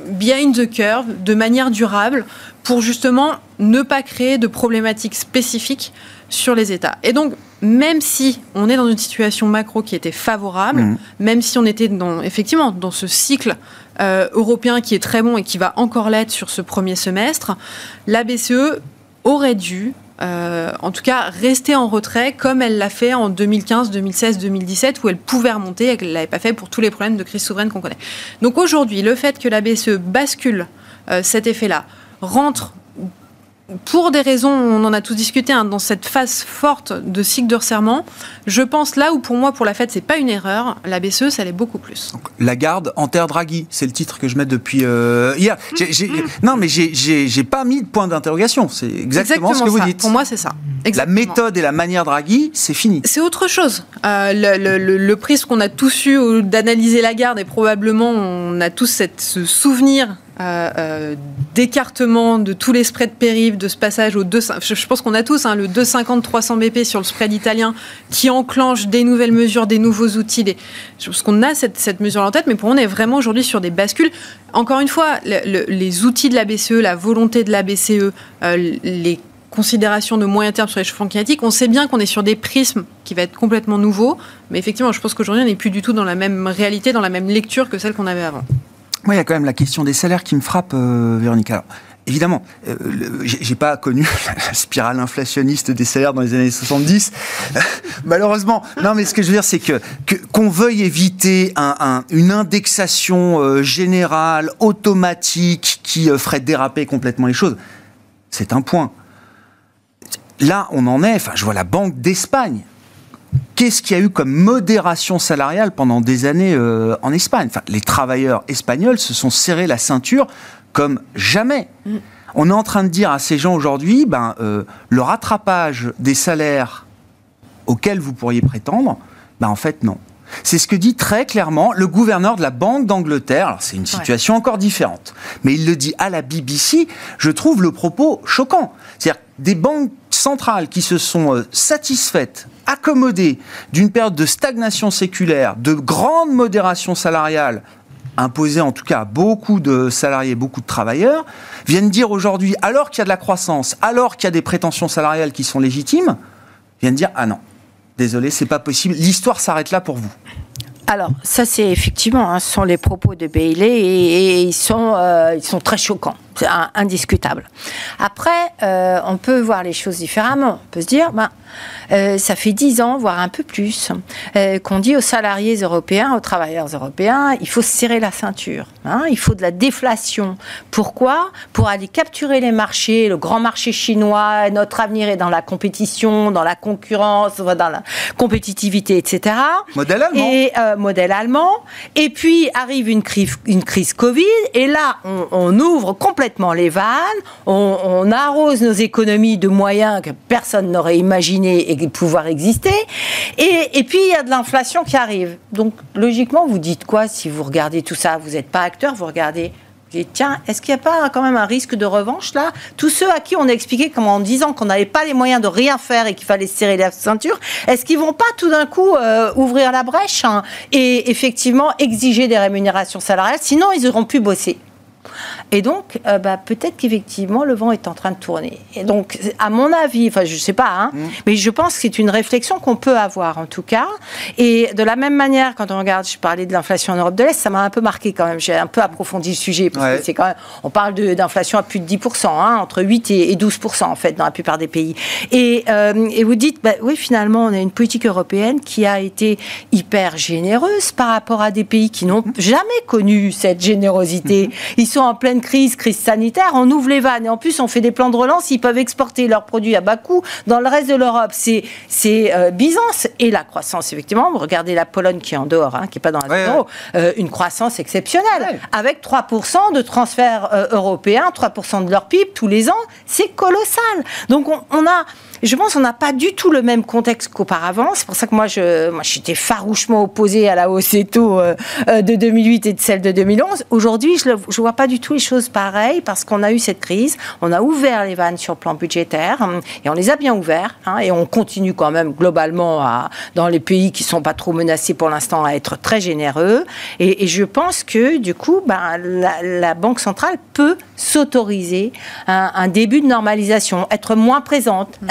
behind the curve de manière durable pour justement ne pas créer de problématiques spécifiques sur les États. Et donc, même si on est dans une situation macro qui était favorable, mmh. même si on était dans, effectivement dans ce cycle euh, européen qui est très bon et qui va encore l'être sur ce premier semestre, la BCE aurait dû euh, en tout cas, rester en retrait comme elle l'a fait en 2015, 2016, 2017, où elle pouvait remonter et qu'elle ne l'avait pas fait pour tous les problèmes de crise souveraine qu'on connaît. Donc aujourd'hui, le fait que la BCE bascule euh, cet effet-là, rentre pour des raisons, on en a tous discuté, hein, dans cette phase forte de cycle de resserrement, je pense là où pour moi, pour la Fed, c'est pas une erreur, la BCE, ça l'est beaucoup plus. La garde en terre Draghi, c'est le titre que je mets depuis euh, hier. non, mais j'ai pas mis de point d'interrogation. C'est exactement, ce que vous dites. Pour moi, c'est ça. La méthode et la manière Draghi, c'est fini. C'est autre chose. Euh, le, le, le, prisme qu'on a tous eu d'analyser la garde et probablement on a tous cette, ce souvenir euh, euh, d'écartement de tous les spreads périphes, de ce passage au 2, je, pense qu'on a tous hein, le 250-300 BP sur le spread italien qui enclenche des nouvelles mesures, des nouveaux outils. Des, je pense qu'on a cette, cette mesure en tête, mais pour on est vraiment aujourd'hui sur des bascules. Encore une fois, les outils de la BCE, la volonté de la BCE, euh, les considérations de moyen terme sur les réchauffement climatique, on sait bien qu'on est sur des prismes qui va être complètement nouveaux, mais effectivement, je pense qu'aujourd'hui, on n'est plus du tout dans la même réalité, dans la même lecture que celle qu'on avait avant. Moi, il y a quand même la question des salaires qui me frappe, euh, Véronique. Alors, évidemment, euh, j'ai pas connu la spirale inflationniste des salaires dans les années 70. Malheureusement, non, mais ce que je veux dire, c'est que qu'on veuille éviter un, une indexation euh, générale, automatique, qui euh, ferait déraper complètement les choses, c'est un point. Là, on en est. Enfin, je vois la Banque d'Espagne Qu'est-ce qu'il y a eu comme modération salariale pendant des années euh, en Espagne? Enfin, Les travailleurs espagnols se sont serrés la ceinture comme jamais. Mm. On est en train de dire à ces gens aujourd'hui, ben, euh, le rattrapage des salaires auxquels vous pourriez prétendre, ben, en fait non. C'est ce que dit très clairement le gouverneur de la Banque d'Angleterre. C'est une situation encore différente. Mais il le dit à la BBC. Je trouve le propos choquant. C'est-à-dire des banques centrales qui se sont euh, satisfaites, accommodées d'une période de stagnation séculaire, de grande modération salariale, imposée en tout cas à beaucoup de salariés, beaucoup de travailleurs, viennent dire aujourd'hui, alors qu'il y a de la croissance, alors qu'il y a des prétentions salariales qui sont légitimes, viennent dire ah non, désolé, c'est pas possible, l'histoire s'arrête là pour vous. Alors, ça, c'est effectivement, hein, ce sont les propos de Bailey et, euh, ils sont très choquants. C'est indiscutable. Après, euh, on peut voir les choses différemment. On peut se dire, ben, euh, ça fait dix ans, voire un peu plus, euh, qu'on dit aux salariés européens, aux travailleurs européens, il faut serrer la ceinture. Hein, il faut de la déflation. Pourquoi? Pour aller capturer les marchés, le grand marché chinois. Notre avenir est dans la compétition, dans la concurrence, dans la compétitivité, etc. Modèle allemand. Et modèle allemand. Et puis arrive une crise, une crise Covid, et là, on, on ouvre complètement les vannes, on, arrose nos économies de moyens que personne n'aurait imaginé et pouvoir exister, et, puis il y a de l'inflation qui arrive. Donc logiquement, vous dites quoi si vous regardez tout ça? Vous n'êtes pas acteur, vous regardez vous dites, tiens, est-ce qu'il n'y a pas quand même un risque de revanche là? Tous ceux à qui on a expliqué comment en disant qu'on n'avait pas les moyens de rien faire et qu'il fallait serrer la ceinture, est-ce qu'ils vont pas tout d'un coup euh, ouvrir la brèche hein, et effectivement exiger des rémunérations salariales? Sinon, ils n'auront plus bosser. Et donc, euh, bah, peut-être qu'effectivement, le vent est en train de tourner. Et donc, à mon avis, enfin, je ne sais pas, hein, mm. mais je pense que c'est une réflexion qu'on peut avoir, en tout cas. Et de la même manière, quand on regarde, je parlais de l'inflation en Europe de l'Est, ça m'a un peu marqué quand même. J'ai un peu approfondi le sujet, parce que c'est quand même, on parle d'inflation à plus de 10%, hein, entre 8 et 12%, en fait, dans la plupart des pays. Et, euh, et vous dites, bah, oui, finalement, on a une politique européenne qui a été hyper généreuse par rapport à des pays qui n'ont jamais connu cette générosité. Mm-hmm. Ils sont en pleine crise, crise sanitaire, on ouvre les vannes et en plus on fait des plans de relance, ils peuvent exporter leurs produits à bas coût dans le reste de l'Europe. C'est euh, Byzance et la croissance effectivement. Regardez la Pologne qui est en dehors, hein, qui est pas dans la zone euro, euh, une croissance exceptionnelle avec 3% de transferts euh, européens, 3% de leur PIB tous les ans, c'est colossal. Donc on, on a je pense qu'on n'a pas du tout le même contexte qu'auparavant. C'est pour ça que moi, je, moi, j'étais farouchement opposée à la hausse des taux de 2008 et de celle de 2011. Aujourd'hui, je ne vois pas du tout les choses pareilles parce qu'on a eu cette crise, on a ouvert les vannes sur le plan budgétaire hum, et on les a bien ouverts hein, et on continue quand même globalement à, dans les pays qui sont pas trop menacés pour l'instant à être très généreux et, je pense que du coup ben, la, Banque centrale peut s'autoriser un, début de normalisation, être moins présente, hum.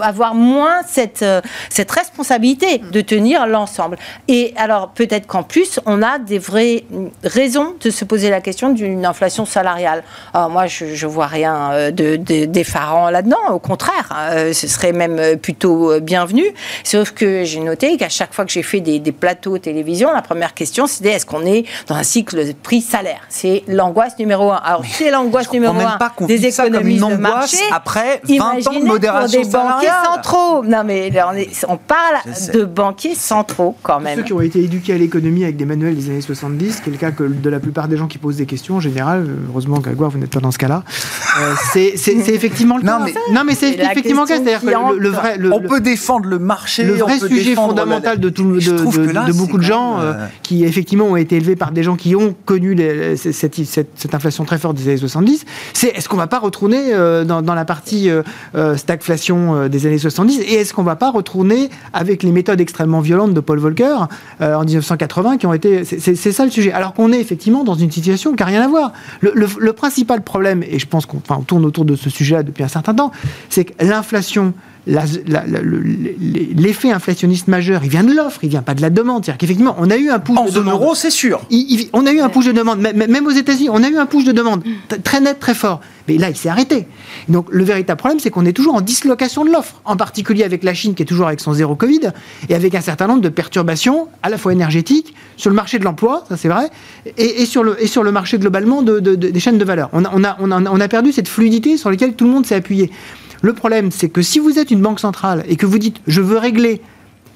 Avoir moins cette, euh, cette responsabilité de tenir l'ensemble. Et alors peut-être qu'en plus on a des vraies raisons de se poser la question d'une inflation salariale. Alors moi, je, ne vois rien euh, de, d'effarant là-dedans. Au contraire, hein, ce serait même plutôt bienvenu. Sauf que j'ai noté qu'à chaque fois que j'ai fait des, plateaux télévision, la première question, c'était est-ce qu'on est dans un cycle de prix-salaire C'est l'angoisse numéro un. Alors, c'est l'angoisse numéro un des économies de marché. Après 20 ans de modération pour des banquiers centraux. Non, mais on, on parle de banquiers centraux quand même. Ceux qui ont été éduqués à l'économie avec des manuels des années 70, qui est le cas que de la plupart des gens qui posent des questions en général. Heureusement, Grégoire, vous n'êtes pas dans ce cas-là. Euh, c'est effectivement le cas. Non, mais, c'est effectivement le cas. C'est-à-dire que le, vrai. on peut défendre le marché. Le vrai sujet fondamental de, tout, de, beaucoup de gens euh, euh, qui, effectivement, ont été élevés par des gens qui ont connu cette, cette, inflation très forte des années 70, c'est est-ce qu'on ne va pas retourner dans, dans, la partie stagflation des années 70 et est-ce qu'on ne va pas retourner avec les méthodes extrêmement violentes de Paul Volcker en 1980 qui ont été. C'est ça le sujet. Alors qu'on est effectivement dans une situation qui n'a rien à voir. Le, principal problème, et je pense qu'on tourne autour de ce sujet-là depuis un certain temps, c'est que l'inflation l'effet inflationniste majeur, il vient de l'offre, il vient pas de la demande. C'est-à-dire qu'effectivement, on a eu un push en de zone euro, c'est sûr. on a eu un push de demande, même aux États-Unis, on a eu un push de demande très net, très fort. Mais là, il s'est arrêté. Donc, le véritable problème, c'est qu'on est toujours en dislocation de l'offre, en particulier avec la Chine qui est toujours avec son zéro Covid et avec un certain nombre de perturbations, à la fois énergétiques, sur le marché de l'emploi, ça c'est vrai, et, sur le, et sur le marché globalement des chaînes de valeur. On a, on, a, on a perdu cette fluidité sur laquelle tout le monde s'est appuyé. Le problème, c'est que si vous êtes une banque centrale et que vous dites je veux régler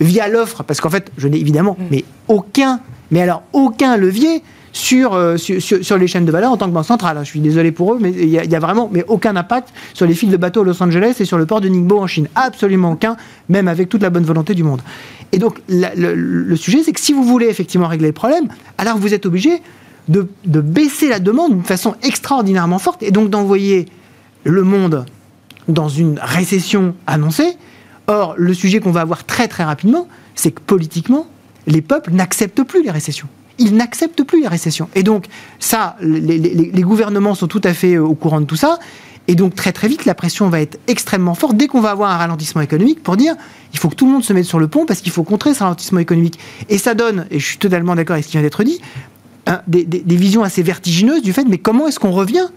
via l'offre, parce qu'en fait, je n'ai évidemment mm. mais aucun, mais alors aucun levier sur, euh, sur, les chaînes de valeur en tant que banque centrale. Je suis désolé pour eux, mais il n'y a, vraiment mais aucun impact sur les fils de bateau à Los Angeles et sur le port de Ningbo en Chine. Absolument aucun, même avec toute la bonne volonté du monde. Et donc, le, sujet, c'est que si vous voulez effectivement régler le problème, alors vous êtes obligé de, de baisser la demande d'une façon extraordinairement forte et donc d'envoyer le monde dans une récession annoncée. Or, le sujet qu'on va avoir très très rapidement, c'est que politiquement, les peuples n'acceptent plus les récessions. Ils n'acceptent plus les récessions. Et donc, ça, les, gouvernements sont tout à fait au courant de tout ça. Et donc, très très vite, la pression va être extrêmement forte dès qu'on va avoir un ralentissement économique pour dire il faut que tout le monde se mette sur le pont parce qu'il faut contrer ce ralentissement économique. Et ça donne, et je suis totalement d'accord avec ce qui vient d'être dit, des, visions assez vertigineuses du fait mais comment est-ce qu'on revient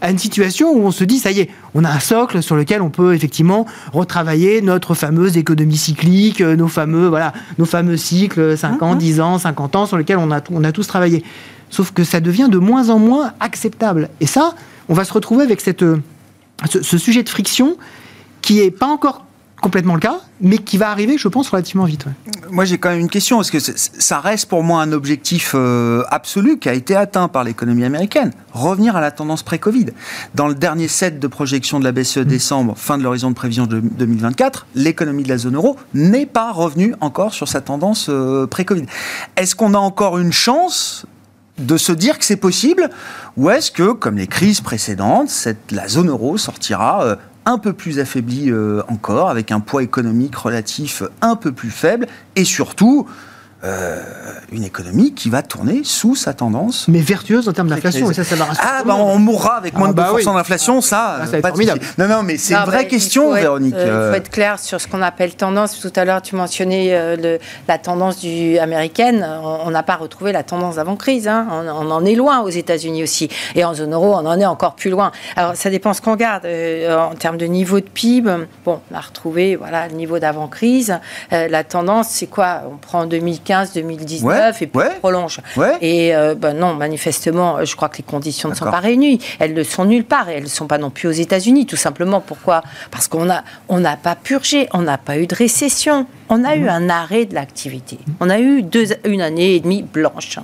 à une situation où on se dit, ça y est, on a un socle sur lequel on peut effectivement retravailler notre fameuse économie cyclique, euh, nos fameux, voilà, nos fameux cycles 5 ans, 10 ans, 50 ans sur lesquels on a, on a tous travaillé. Sauf que ça devient de moins en moins acceptable. Et ça, on va se retrouver avec cette, euh, ce, sujet de friction qui n'est pas encore complètement le cas, mais qui va arriver, je pense, relativement vite. Moi, j'ai quand même une question, parce que ça reste pour moi un objectif euh, absolu qui a été atteint par l'économie américaine. Revenir à la tendance pré-Covid. Dans le dernier set de projection de la BCE mm. décembre, fin de l'horizon de prévision de 2024, l'économie de la zone euro n'est pas revenue encore sur sa tendance euh, pré-Covid. Est-ce qu'on a encore une chance de se dire que c'est possible? Ou est-ce que, comme les crises précédentes, cette, la zone euro sortira euh, un peu plus affaibli euh, encore, avec un poids économique relatif un peu plus faible, et surtout euh, une économie qui va tourner sous sa tendance. Mais vertueuse en termes d'inflation, et ça, ça va Ah, bah, on mourra avec moins de 2% ah, bah d'inflation, ça, ah, ça pas formidable. Non, non, mais c'est une vraie question, Véronique. Il euh, faut être clair sur ce qu'on appelle tendance. Tout à l'heure, tu mentionnais euh, le, la tendance du, américaine. On n'a pas retrouvé la tendance d'avant-crise. Hein. On, on, en est loin aux États-Unis aussi. Et en zone euro, on en est encore plus loin. Alors, ça dépend ce qu'on regarde. en termes de niveau de PIB, bon, on a retrouvé voilà, le niveau d'avant-crise. la tendance, c'est quoi? On prend 2015 2019 et puis on prolonge. Et euh, ben non, manifestement, je crois que les conditions ne sont pas réunies. Elles ne sont nulle part et elles ne sont pas non plus aux États-Unis. Tout simplement, pourquoi? Parce qu'on n'a on n'a pas purgé, on n'a pas eu de récession. On a eu un arrêt de l'activité. On a eu deux, une année et demie blanche.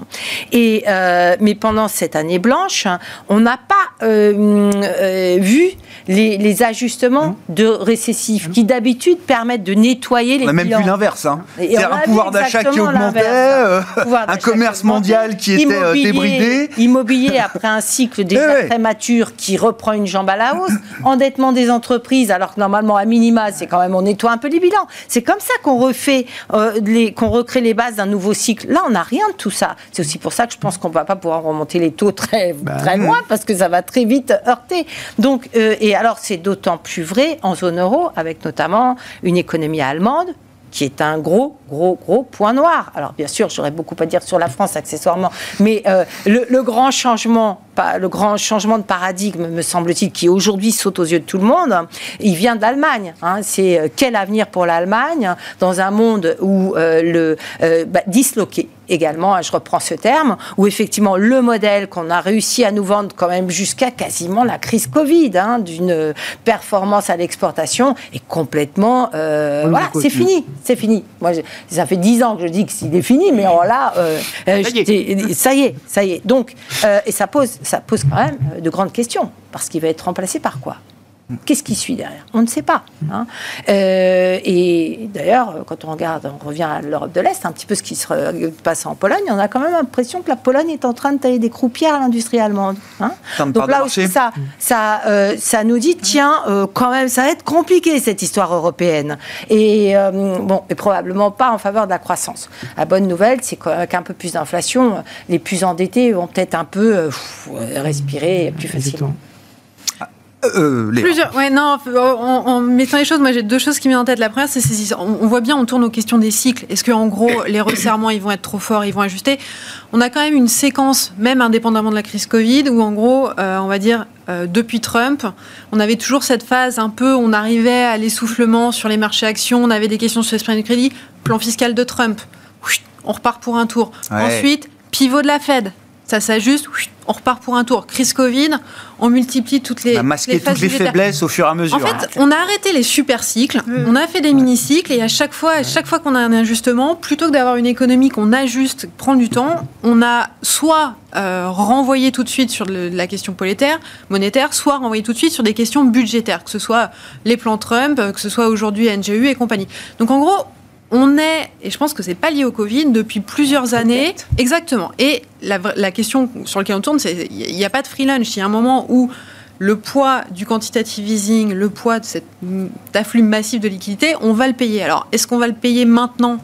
Et, euh, mais pendant cette année blanche, on n'a pas euh, vu les, ajustements mhm. de récessifs mhm. qui d'habitude permettent de nettoyer les On a même vu l'inverse. Hein. C'est un pouvoir d'achat qui augmentait, euh, un commerce mondial qui était euh, débridé. Immobilier après un cycle déjà très mature qui reprend une jambe à la hausse. Endettement des entreprises alors que normalement à minima c'est quand même on nettoie un peu les bilans. C'est comme ça qu'on refait, euh, qu'on recrée les bases d'un nouveau cycle. Là on n'a rien de tout ça. C'est aussi pour ça que je pense qu'on ne va pas pouvoir remonter les taux très, bah très loin parce que ça va très vite heurter. Donc, et alors c'est d'autant plus vrai en zone euro, avec notamment une économie allemande qui est un gros, gros, gros point noir. Alors bien sûr, j'aurais beaucoup à dire sur la France accessoirement, mais euh, le, grand changement le grand changement de paradigme, me semble-t-il, qui aujourd'hui saute aux yeux de tout le monde, il vient de l'Allemagne. Hein. C'est quel avenir pour l'Allemagne dans un monde où le bah, disloqué également, hein, je reprends ce terme, où effectivement le modèle qu'on a réussi à nous vendre quand même jusqu'à quasiment la crise Covid, hein, d'une performance à l'exportation, est complètement... Euh, voilà, c'est fini, c'est fini. Moi, ça fait dix ans que je dis que c'est fini, mais alors là, euh, euh, ça, y est. ça y est, Donc, et ça pose, ça pose quand même de grandes questions, parce qu'il va être remplacé par quoi? Qu'est-ce qui suit derrière? On ne sait pas. Hein. Euh, et d'ailleurs, quand on regarde, on revient à l'Europe de l'Est, un petit peu ce qui se passe en Pologne, on a quand même l'impression que la Pologne est en train de tailler des croupières à l'industrie allemande. Hein. Donc là aussi, ça, ça, euh, ça nous dit, tiens, euh, quand même, ça va être compliqué cette histoire européenne. Et bon, et probablement pas en faveur de la croissance. La bonne nouvelle, c'est qu'un peu plus d'inflation, les plus endettés vont peut-être un peu respirer plus facilement. Euh, Plusieurs. Ouais, non, en, mettant les choses, moi j'ai deux choses qui me viennent en tête. La première, c'est on, voit bien, on tourne aux questions des cycles. Est-ce qu'en gros, les resserrements, ils vont être trop forts, ils vont ajuster? On a quand même une séquence, même indépendamment de la crise Covid, où en gros, euh, on va dire, euh, depuis Trump, on avait toujours cette phase un peu, on arrivait à l'essoufflement sur les marchés actions, on avait des questions sur les de crédit, plan fiscal de Trump, on repart pour un tour. Ensuite, pivot de la Fed, ça s'ajuste, on repart pour un tour. Crise Covid, on multiplie toutes les. On a masqué toutes les faiblesses au fur et à mesure. En fait, on a arrêté les super cycles, on a fait des mini cycles et à chaque fois, à chaque fois qu'on a un ajustement, plutôt que d'avoir une économie qu'on ajuste, prend du temps, on a soit euh, renvoyé tout de suite sur la question monétaire, monétaire, soit renvoyé tout de suite sur des questions budgétaires, que ce soit les plans Trump, que ce soit aujourd'hui NGU et compagnie. Donc en gros, on est, et je pense que c'est pas lié au Covid, depuis plusieurs années. Exactement. Et la, question sur laquelle on tourne, c'est il n'y a pas de free lunch. Il y a un moment où le poids du quantitative easing, le poids de cet afflux massif de liquidités, on va le payer. Alors, est-ce qu'on va le payer maintenant?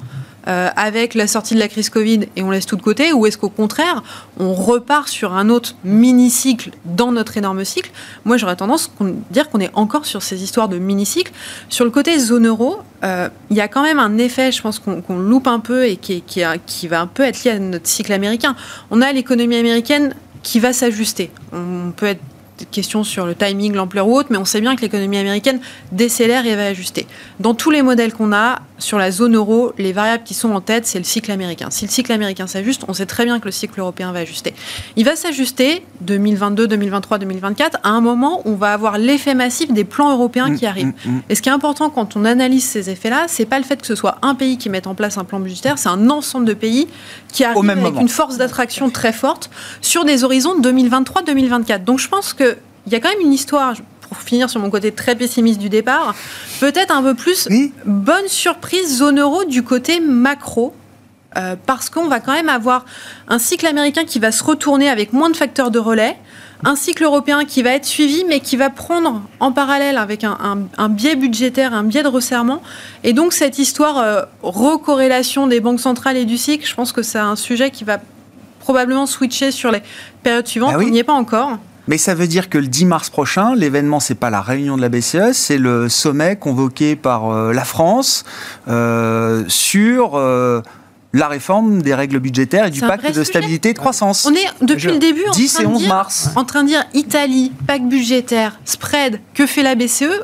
Euh, avec la sortie de la crise Covid et on laisse tout de côté Ou est-ce qu'au contraire, on repart sur un autre mini-cycle dans notre énorme cycle? Moi, j'aurais tendance à dire qu'on est encore sur ces histoires de mini-cycle. Sur le côté zone euro, euh, il y a quand même un effet, je pense, qu'on loupe un peu et qui, va un peu être lié à notre cycle américain. On a l'économie américaine qui va s'ajuster. On peut être questions sur le timing, l'ampleur ou autre, mais on sait bien que l'économie américaine décélère et va ajuster. Dans tous les modèles qu'on a, sur la zone euro, les variables qui sont en tête, c'est le cycle américain. Si le cycle américain s'ajuste, on sait très bien que le cycle européen va ajuster. Il va s'ajuster 2022, 2023, 2024 à un moment où on va avoir l'effet massif des plans européens qui mm, arrivent. Mm, mm. Et ce qui est important quand on analyse ces effets-là, c'est pas le fait que ce soit un pays qui mette en place un plan budgétaire, c'est un ensemble de pays qui arrivent avec une force d'attraction très forte sur des horizons 2023-2024. Donc je pense qu'il y a quand même une histoire, pour finir sur mon côté très pessimiste du départ, peut-être un peu plus bonne surprise zone euro du côté macro. Euh, parce qu'on va quand même avoir un cycle américain qui va se retourner avec moins de facteurs de relais, un cycle européen qui va être suivi, mais qui va prendre en parallèle avec un, biais budgétaire, un biais de resserrement. Et donc cette histoire euh, recorrélation des banques centrales et du cycle, je pense que c'est un sujet qui va probablement switcher sur les périodes suivantes. Ah On n'y est pas encore. Mais ça veut dire que le 10 mars prochain, l'événement, c'est pas la réunion de la BCE, c'est le sommet convoqué par euh, la France euh, sur euh, la réforme des règles budgétaires et du pacte de stabilité et de croissance. On est depuis le début en, 10 train et 11 mars. en train de dire Italie, pacte budgétaire, spread, que fait la BCE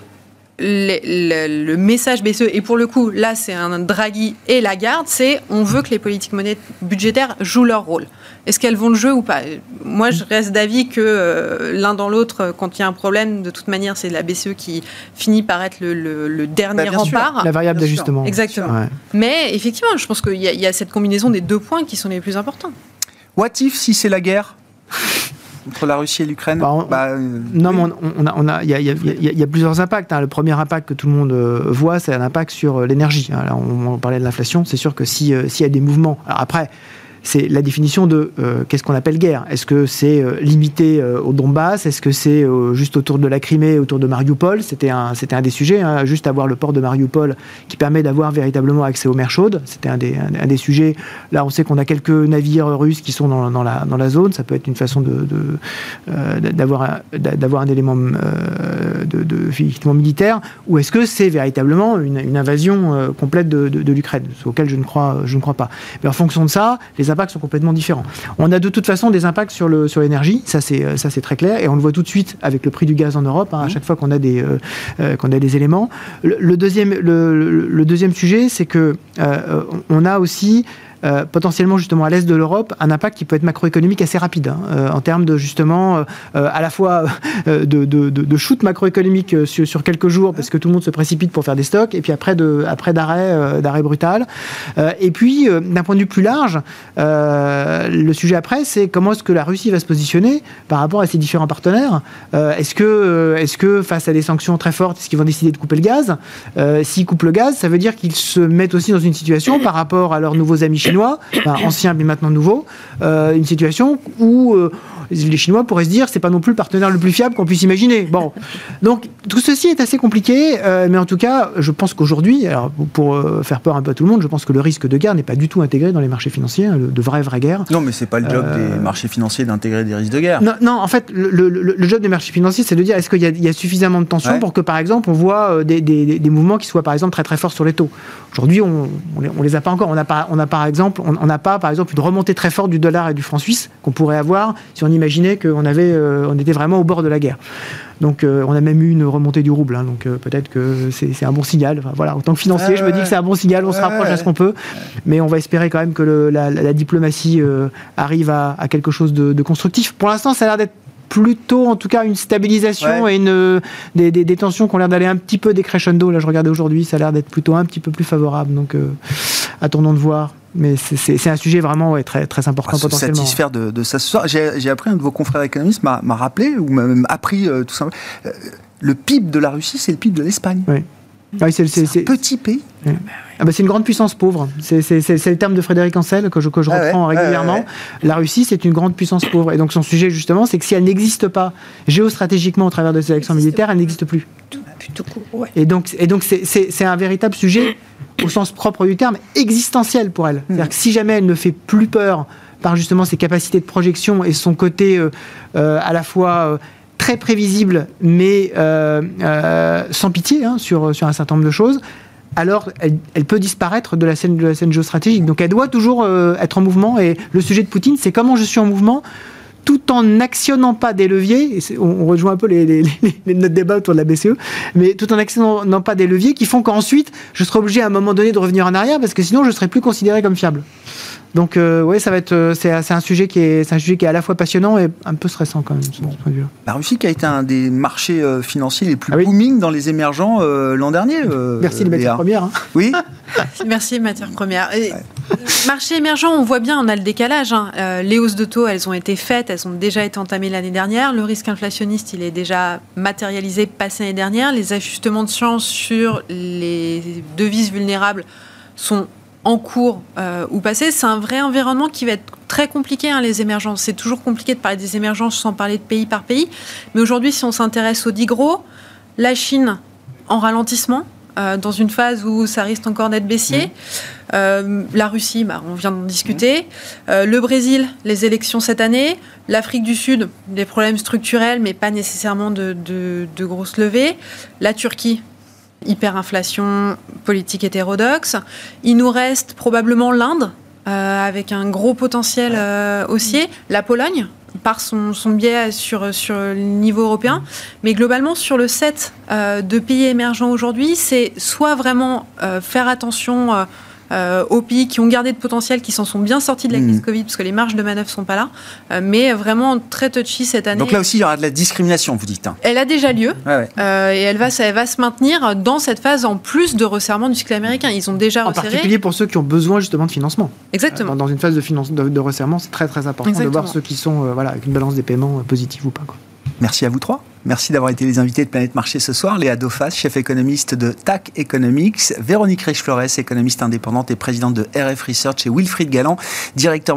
le, message BCE, et pour le coup, là, c'est un Draghi et Lagarde, c'est on veut que les politiques monétaires budgétaires jouent leur rôle. Est-ce qu'elles vont le jeu ou pas? Moi, je reste d'avis que euh, l'un dans l'autre, quand il y a un problème, de toute manière, c'est la BCE qui finit par être le, dernier bah, rempart. La variable d'ajustement. Exactement. Mais effectivement, je pense qu'il y, y, a cette combinaison des deux points qui sont les plus importants. What if si c'est la guerre entre la Russie et l'Ukraine bah, bah euh, Non, mais on, a, on a, il y, y, a plusieurs impacts. Hein. Le premier impact que tout le monde euh, voit, c'est un impact sur euh, l'énergie. Hein. on, parlait de l'inflation. C'est sûr que s'il y a des mouvements, alors après, c'est la définition de euh, qu'est-ce qu'on appelle guerre? Est-ce que c'est euh, limité euh, au Donbass? Est-ce que c'est juste autour de la Crimée, autour de Mariupol? C'était un, c'était un des sujets, hein, juste avoir le port de Mariupol qui permet d'avoir véritablement accès aux mers chaudes. C'était un des, un, des sujets. Là, on sait qu'on a quelques navires russes qui sont dans, dans, la, dans la zone. Ça peut être une façon de, d'avoir, d'avoir un élément de, de, militaire. Ou est-ce que c'est véritablement une, invasion complète de, de, l'Ukraine, auquel je ne crois, je ne crois pas. Mais en fonction de ça, les impacts sont complètement différents. On a de toute façon des impacts sur le sur l'énergie, ça c'est ça c'est très clair, et on le voit tout de suite avec le prix du gaz en Europe. Hein, à mmh. chaque fois qu'on a des qu'on a des éléments. Le, deuxième le, le, deuxième sujet, c'est que on a aussi euh, potentiellement justement à l'est de l'Europe un impact qui peut être macroéconomique assez rapide hein, euh, en termes de justement euh, à la fois de, de, shoot macroéconomique sur, sur, quelques jours parce que tout le monde se précipite pour faire des stocks et puis après de après d'arrêt d'arrêt brutal. Et puis d'un point de vue plus large le sujet après c'est comment est-ce que la Russie va se positionner par rapport à ses différents partenaires. Est-ce que est-ce que face à des sanctions très fortes est-ce qu'ils vont décider de couper le gaz? S'ils coupent le gaz ça veut dire qu'ils se mettent aussi dans une situation par rapport à leurs nouveaux amis chinois, anciens mais maintenant nouveaux, euh, une situation où euh, les Chinois pourraient se dire c'est pas non plus le partenaire le plus fiable qu'on puisse imaginer. Bon, donc tout ceci est assez compliqué, euh, mais en tout cas, je pense qu'aujourd'hui, pour faire peur un peu à tout le monde, je pense que le risque de guerre n'est pas du tout intégré dans les marchés financiers, hein, de vraie vraie guerre. Non, mais c'est pas le job des marchés financiers d'intégrer des risques de guerre. Non, en fait, le, job des marchés financiers, c'est de dire est-ce qu'il y, a suffisamment de tension pour que par exemple on voit des, des, mouvements qui soient par exemple très très forts sur les taux? Aujourd'hui, on, on, les, a pas encore. On a, pas, on a par exemple, on n'a pas par exemple une remontée très forte du dollar et du franc suisse qu'on pourrait avoir si on imaginait qu'on avait, euh, on était vraiment au bord de la guerre. Donc, euh, on a même eu une remontée du rouble. Hein. donc, euh, peut-être que c'est un bon signal. voilà, en tant que financier, je me dis que c'est un bon signal. On se rapproche à ce qu'on peut, mais on va espérer quand même que la, diplomatie arrive à, quelque chose de, de constructif. Pour l'instant, ça a l'air d'être plutôt en tout cas une stabilisation et une, des, des, tensions qui ont l'air d'aller un petit peu décrescendo. Là, je regardais aujourd'hui, ça a l'air d'être plutôt un petit peu plus favorable. Donc, euh, attendons de voir. Mais c'est un sujet vraiment très, très important se satisfaire de, de ça ce soir. J'ai appris, un de vos confrères économistes m'a rappelé, ou m'a même appris euh, tout simplement, euh, le PIB de la Russie, c'est le PIB de l'Espagne. Oui. Ah c'est un petit pays. Ah bah, c'est une grande puissance pauvre. C'est le terme de Frédéric Ancel que je, que je ah reprends régulièrement. la Russie, c'est une grande puissance pauvre. Et donc son sujet, justement, c'est que si elle n'existe pas géostratégiquement au travers de ses actions militaires, elle n'existe plus. Et donc, et donc c'est un véritable sujet, au sens propre du terme, existentiel pour elle. C'est-à-dire que si jamais elle ne fait plus peur par justement ses capacités de projection et son côté euh, euh, à la fois... Euh, très prévisible, mais sans pitié hein, sur, sur un certain nombre de choses, alors elle, peut disparaître de la scène, de la scène géostratégique. Donc elle doit toujours être en mouvement. Et le sujet de Poutine, c'est comment je suis en mouvement tout en n'actionnant pas des leviers, on, rejoint un peu les, les, les, notre débat autour de la BCE, mais tout en n'actionnant pas des leviers qui font qu'ensuite je serai obligé à un moment donné de revenir en arrière parce que sinon je serai plus considéré comme fiable. Donc euh, oui, ça va être euh, c'est un sujet qui est un sujet qui est à la fois passionnant et un peu stressant quand même. La Russie qui a été un des marchés euh, financiers les plus ah booming dans les émergents l'an dernier. Merci les matières premières. Hein. Oui. Merci matières premières. Marché émergent, on voit bien, on a le décalage. Hein. les hausses de taux, elles ont été faites, elles ont déjà été entamées l'année dernière. Le risque inflationniste, il est déjà matérialisé, passé l'année dernière. Les ajustements de change sur les devises vulnérables sont en cours euh, ou passé, c'est un vrai environnement qui va être très compliqué, hein, les émergences. C'est toujours compliqué de parler des émergences sans parler de pays par pays. Mais aujourd'hui, si on s'intéresse aux dix gros, la Chine en ralentissement, euh, dans une phase où ça risque encore d'être baissier. Euh, la Russie, bah, on vient d'en discuter. Mmh. le Brésil, les élections cette année. L'Afrique du Sud, des problèmes structurels, mais pas nécessairement de, de grosses levées. La Turquie, hyperinflation politique hétérodoxe. Il nous reste probablement l'Inde, euh, avec un gros potentiel euh, haussier, la Pologne, par son, son, biais sur, sur le niveau européen. Mais globalement, sur le set euh, de pays émergents aujourd'hui, c'est soit vraiment faire attention euh, aux pays qui ont gardé de potentiel, qui s'en sont bien sortis de la crise mmh. Covid, parce que les marges de manœuvre sont pas là, euh, mais vraiment très touchy cette année. Donc là aussi, il y aura de la discrimination, vous dites. Hein. Elle a déjà lieu, euh, et elle va, elle va se maintenir dans cette phase en plus de resserrement du cycle américain. Ils ont déjà resserré. En particulier pour ceux qui ont besoin justement de financement. Exactement. Dans, une phase de, finance, de, resserrement, c'est très très important de voir ceux qui sont voilà, avec une balance des paiements positive ou pas. Quoi. Merci à vous trois. Merci d'avoir été les invités de Planète Marché ce soir. Léa Dofas, chef économiste de TAC Economics. Véronique Riche-Flores, économiste indépendante et présidente de RF Research. Et Wilfried Galland, directeur,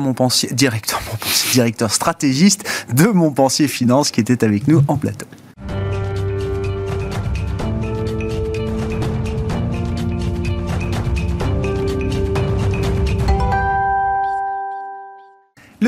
directeur stratégiste de Montpensier Finance, qui était avec nous en plateau.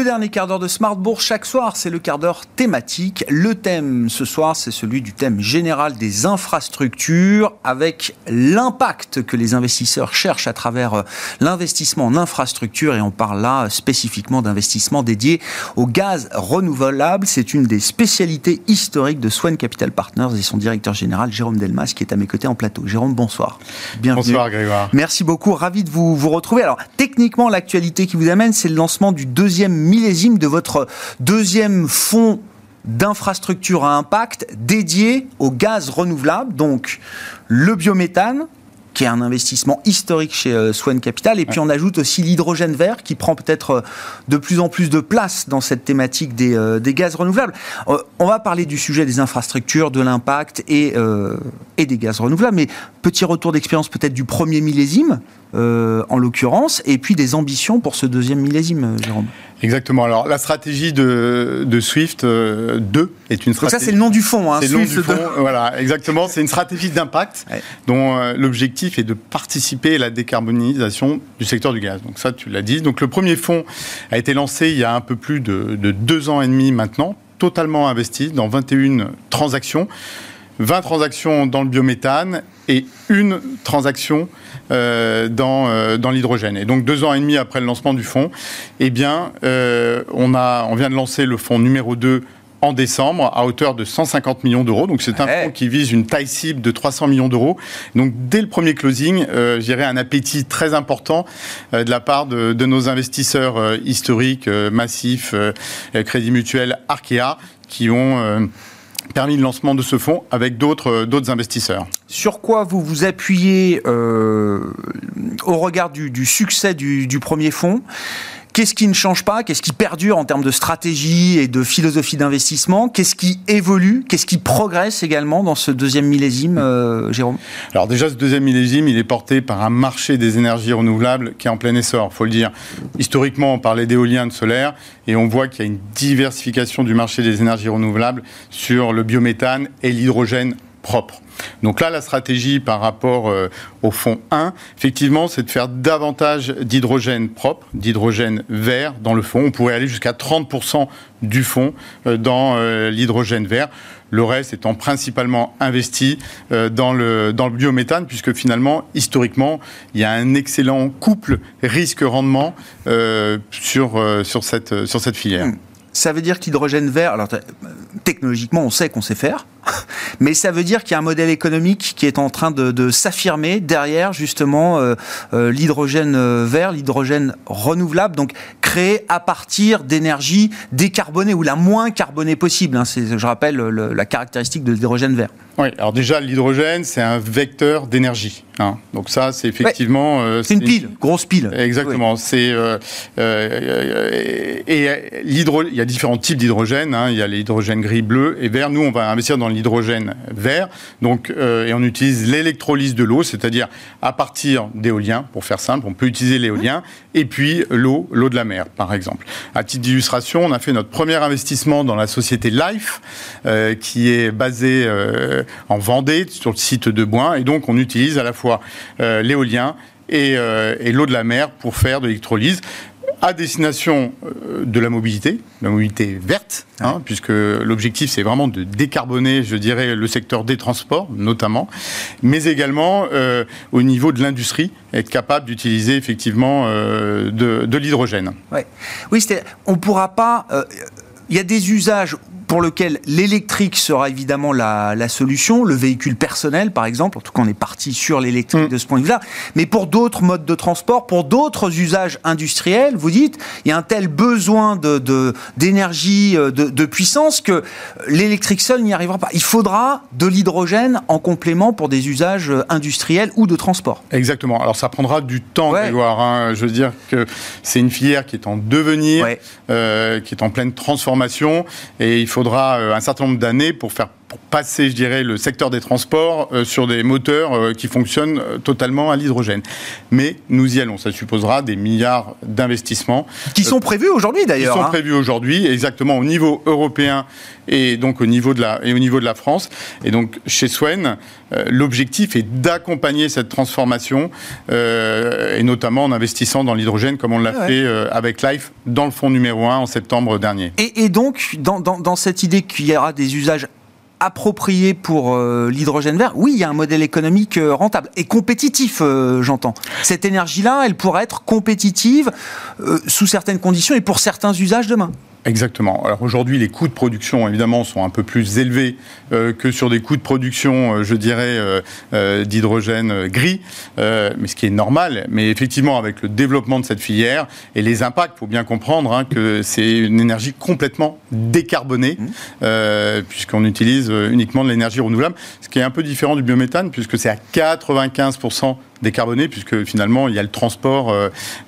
Dernier quart d'heure de Smart Bourse chaque soir, c'est le quart d'heure thématique. Le thème ce soir, c'est celui du thème général des infrastructures avec l'impact que les investisseurs cherchent à travers euh, l'investissement en infrastructures et on parle là spécifiquement d'investissement dédié au gaz renouvelable. C'est une des spécialités historiques de Swan Capital Partners et son directeur général Jérôme Delmas qui est à mes côtés en plateau. Jérôme, bonsoir. Bienvenue. Bonsoir Grégoire. Merci beaucoup, ravi de vous, vous retrouver. Alors techniquement, l'actualité qui vous amène, c'est le lancement du deuxième millésime de votre deuxième fonds d'infrastructure à impact dédié au gaz renouvelable, donc le biométhane, qui est un investissement historique chez euh, Swan Capital. Et puis on ajoute aussi l'hydrogène vert qui prend peut-être euh, de plus en plus de place dans cette thématique des, euh, des gaz renouvelables. on va parler du sujet des infrastructures, de l'impact et, et des gaz renouvelables. Mais petit retour d'expérience peut-être du premier millésime. En l'occurrence, et puis des ambitions pour ce deuxième millésime, Jérôme. Exactement. Alors, la stratégie de, de Swift 2 est une stratégie. Donc ça, c'est le nom du fond. Hein, c'est le nom du fond. Voilà, exactement. C'est une stratégie d'impact dont l'objectif et de participer à la décarbonisation du secteur du gaz. Donc ça, tu l'as dit. Donc le premier fonds a été lancé il y a un peu plus de, deux ans et demi maintenant, totalement investi dans 21 transactions. 20 transactions dans le biométhane et une transaction euh, dans, euh, dans l'hydrogène. Et donc deux ans et demi après le lancement du fonds, eh bien, euh, on, a, on vient de lancer le fonds numéro 2 en décembre à hauteur de 150 millions d'euros. Donc c'est un fonds qui vise une taille cible de 300 millions d'euros. Donc dès le premier closing, euh, j'irai un appétit très important euh, de la part de, nos investisseurs euh, historiques, euh, massifs, Crédit Mutuel, Arkea, qui ont permis le lancement de ce fonds avec d'autres d'autres investisseurs. Sur quoi vous vous appuyez au regard du, du succès du, du premier fonds? Qu'est-ce qui ne change pas? Qu'est-ce qui perdure en termes de stratégie et de philosophie d'investissement? Qu'est-ce qui évolue? Qu'est-ce qui progresse également dans ce deuxième millésime, euh, Jérôme? Alors déjà, ce deuxième millésime, il est porté par un marché des énergies renouvelables qui est en plein essor, faut le dire. Historiquement, on parlait d'éolien, de solaire, et on voit qu'il y a une diversification du marché des énergies renouvelables sur le biométhane et l'hydrogène Donc là, la stratégie par rapport euh, au fonds 1, effectivement, c'est de faire davantage d'hydrogène propre, d'hydrogène vert dans le fond. On pourrait aller jusqu'à 30% du fonds euh, dans euh, l'hydrogène vert. Le reste étant principalement investi dans, le, biométhane, puisque finalement, historiquement, il y a un excellent couple risque-rendement sur cette filière. Ça veut dire qu'hydrogène vert, alors technologiquement, on sait qu'on sait faire. Mais ça veut dire qu'il y a un modèle économique qui est en train de, s'affirmer derrière justement euh, euh, l'hydrogène euh, vert, l'hydrogène renouvelable, donc créé à partir d'énergie décarbonée ou la moins carbonée possible. Hein. c'est, je rappelle, la caractéristique de l'hydrogène vert. Oui, alors déjà, l'hydrogène, c'est un vecteur d'énergie. Hein. Donc ça, c'est effectivement... c'est une pile, grosse pile. Exactement. C'est et l'hydro... il y a différents types d'hydrogène. Hein. Il y a l'hydrogène gris, bleu et vert. Nous, on va investir dans l'hydrogène vert. Donc, euh, et on utilise l'électrolyse de l'eau, c'est-à-dire à partir d'éolien, pour faire simple, on peut utiliser l'éolien, et puis l'eau, l'eau de la mer, par exemple. À titre d'illustration, on a fait notre premier investissement dans la société Life, euh, qui est basée euh, en Vendée, sur le site de Boin, et donc on utilise à la fois l'éolien et, et l'eau de la mer pour faire de l'électrolyse à destination euh, de la mobilité, la mobilité verte, hein, puisque l'objectif c'est vraiment de décarboner, je dirais, le secteur des transports notamment, mais également euh, au niveau de l'industrie, être capable d'utiliser effectivement euh, de, de l'hydrogène. Ouais. Oui, on ne pourra pas... Il y a des usages pour lequel l'électrique sera évidemment la, solution, le véhicule personnel par exemple, en tout cas on est parti sur l'électrique mm. de ce point de vue-là, mais pour d'autres modes de transport, pour d'autres usages industriels, vous dites, il y a un tel besoin d'énergie, euh, de, de, puissance que l'électrique seul n'y arrivera pas. Il faudra de l'hydrogène en complément pour des usages euh, industriels ou de transport. Exactement. Alors ça prendra du temps, ouais. Hein. Je veux dire que c'est une filière qui est en devenir, euh, qui est en pleine transformation, et il faut faudra euh, un certain nombre d'années pour faire passer, je dirais, le secteur des transports euh, sur des moteurs euh, qui fonctionnent euh, totalement à l'hydrogène. Mais nous y allons. Ça supposera des milliards d'investissements. Qui sont prévus aujourd'hui d'ailleurs. Qui sont hein. prévus aujourd'hui, exactement au niveau européen et donc au niveau de la, et au niveau de la France. Et donc chez Swen, l'objectif est d'accompagner cette transformation, et notamment en investissant dans l'hydrogène comme on l'a fait avec Life dans le fonds numéro 1 en septembre dernier. Et, et donc, dans, dans, dans cette idée qu'il y aura des usages approprié pour euh, l'hydrogène vert, oui, il y a un modèle économique euh, rentable et compétitif, euh, j'entends. Cette énergie-là, elle pourrait être compétitive sous certaines conditions et pour certains usages demain. Exactement. Alors aujourd'hui, les coûts de production, évidemment, sont un peu plus élevés euh, que sur des coûts de production, euh, je dirais, euh, d'hydrogène gris, mais ce qui est normal. Mais effectivement, avec le développement de cette filière et les impacts, il faut bien comprendre hein, que c'est une énergie complètement décarbonée, mmh. puisqu'on utilise uniquement de l'énergie renouvelable, ce qui est un peu différent du biométhane, puisque c'est à 95% décarboné, puisque finalement, il y a le transport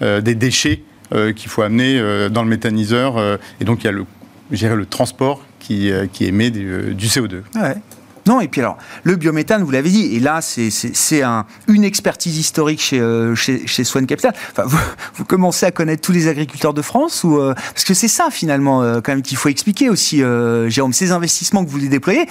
des déchets qu'il faut amener euh, dans le méthaniseur. Euh, et donc, il y a le, le transport qui, qui émet du, CO2. Ouais. Non, et puis alors, le biométhane, vous l'avez dit, et là, c'est un, une expertise historique chez, chez, chez Swan Capital. Enfin, vous, commencez à connaître tous les agriculteurs de France ou, Parce que c'est ça, finalement, quand même, qu'il faut expliquer aussi, Jérôme, ces investissements que vous les déployez.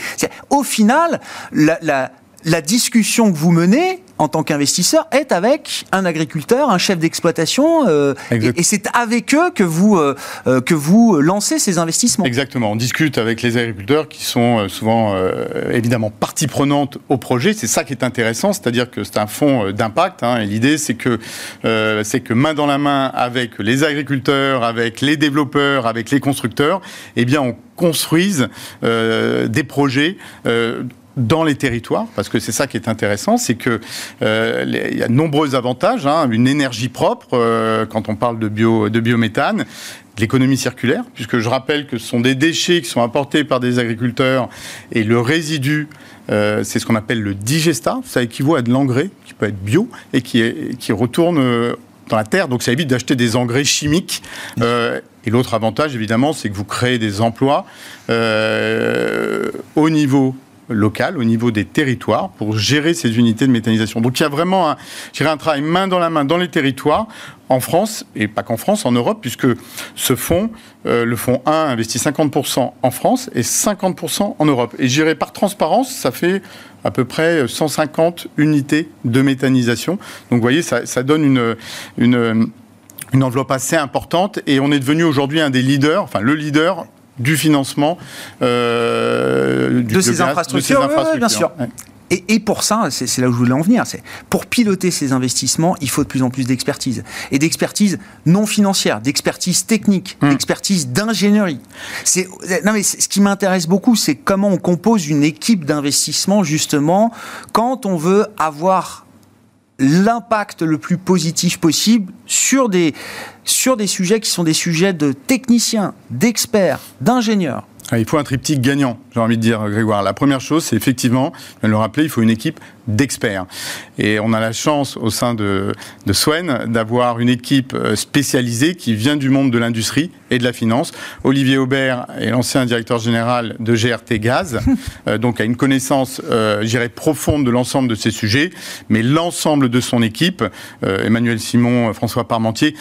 Au final, la discussion que vous menez, en tant qu'investisseur est avec un agriculteur, un chef d'exploitation, euh, et, c'est avec eux que vous euh, euh, que vous lancez ces investissements. Exactement. On discute avec les agriculteurs qui sont souvent évidemment partie prenante au projet. C'est ça qui est intéressant, c'est-à-dire que c'est un fonds d'impact. Hein, et l'idée, c'est que c'est que main dans la main avec les agriculteurs, avec les développeurs, avec les constructeurs, eh bien on construise des projets dans les territoires, parce que c'est ça qui est intéressant, c'est que euh, y a de nombreux avantages, hein, une énergie propre euh, quand on parle de bio, de biométhane, l'économie circulaire, puisque je rappelle que ce sont des déchets qui sont apportés par des agriculteurs et le résidu, euh, c'est ce qu'on appelle le digesta, ça équivaut à de l'engrais qui peut être bio et qui retourne dans la terre, donc ça évite d'acheter des engrais chimiques. et l'autre avantage, évidemment, c'est que vous créez des emplois au niveau local, au niveau des territoires, pour gérer ces unités de méthanisation. Donc il y a vraiment un, un travail main dans la main dans les territoires, en France, et pas qu'en France, en Europe, puisque ce fonds, euh, le fonds 1, investit 50% en France et 50% en Europe. Et j'irai par transparence, ça fait à peu près 150 unités de méthanisation. Donc vous voyez, ça, ça donne une, une une enveloppe assez importante et on est devenu aujourd'hui un des leaders, enfin le leader du financement euh, de, ces infrastructures, bien sûr. Et, pour ça, c'est là où je voulais en venir, c'est pour piloter ces investissements, il faut de plus en plus d'expertise. Et d'expertise non financière, d'expertise technique, hum. d'expertise d'ingénierie. Non mais ce qui m'intéresse beaucoup, c'est comment on compose une équipe d'investissement, justement, quand on veut avoir l'impact le plus positif possible sur des, sur des sujets qui sont des sujets de techniciens, d'experts, d'ingénieurs. Ah, il faut un triptyque gagnant, j'ai envie de dire, Grégoire. La première chose, c'est effectivement, je vais le rappeler, il faut une équipe d'experts. Et on a la chance au sein de, de Swen d'avoir une équipe euh, spécialisée qui vient du monde de l'industrie et de la finance. Olivier Aubert est l'ancien directeur général de GRT Gaz, euh, donc a une connaissance, euh, j'irais, profonde de l'ensemble de ces sujets, mais l'ensemble de son équipe, euh, Emmanuel Simon, François Parmentier,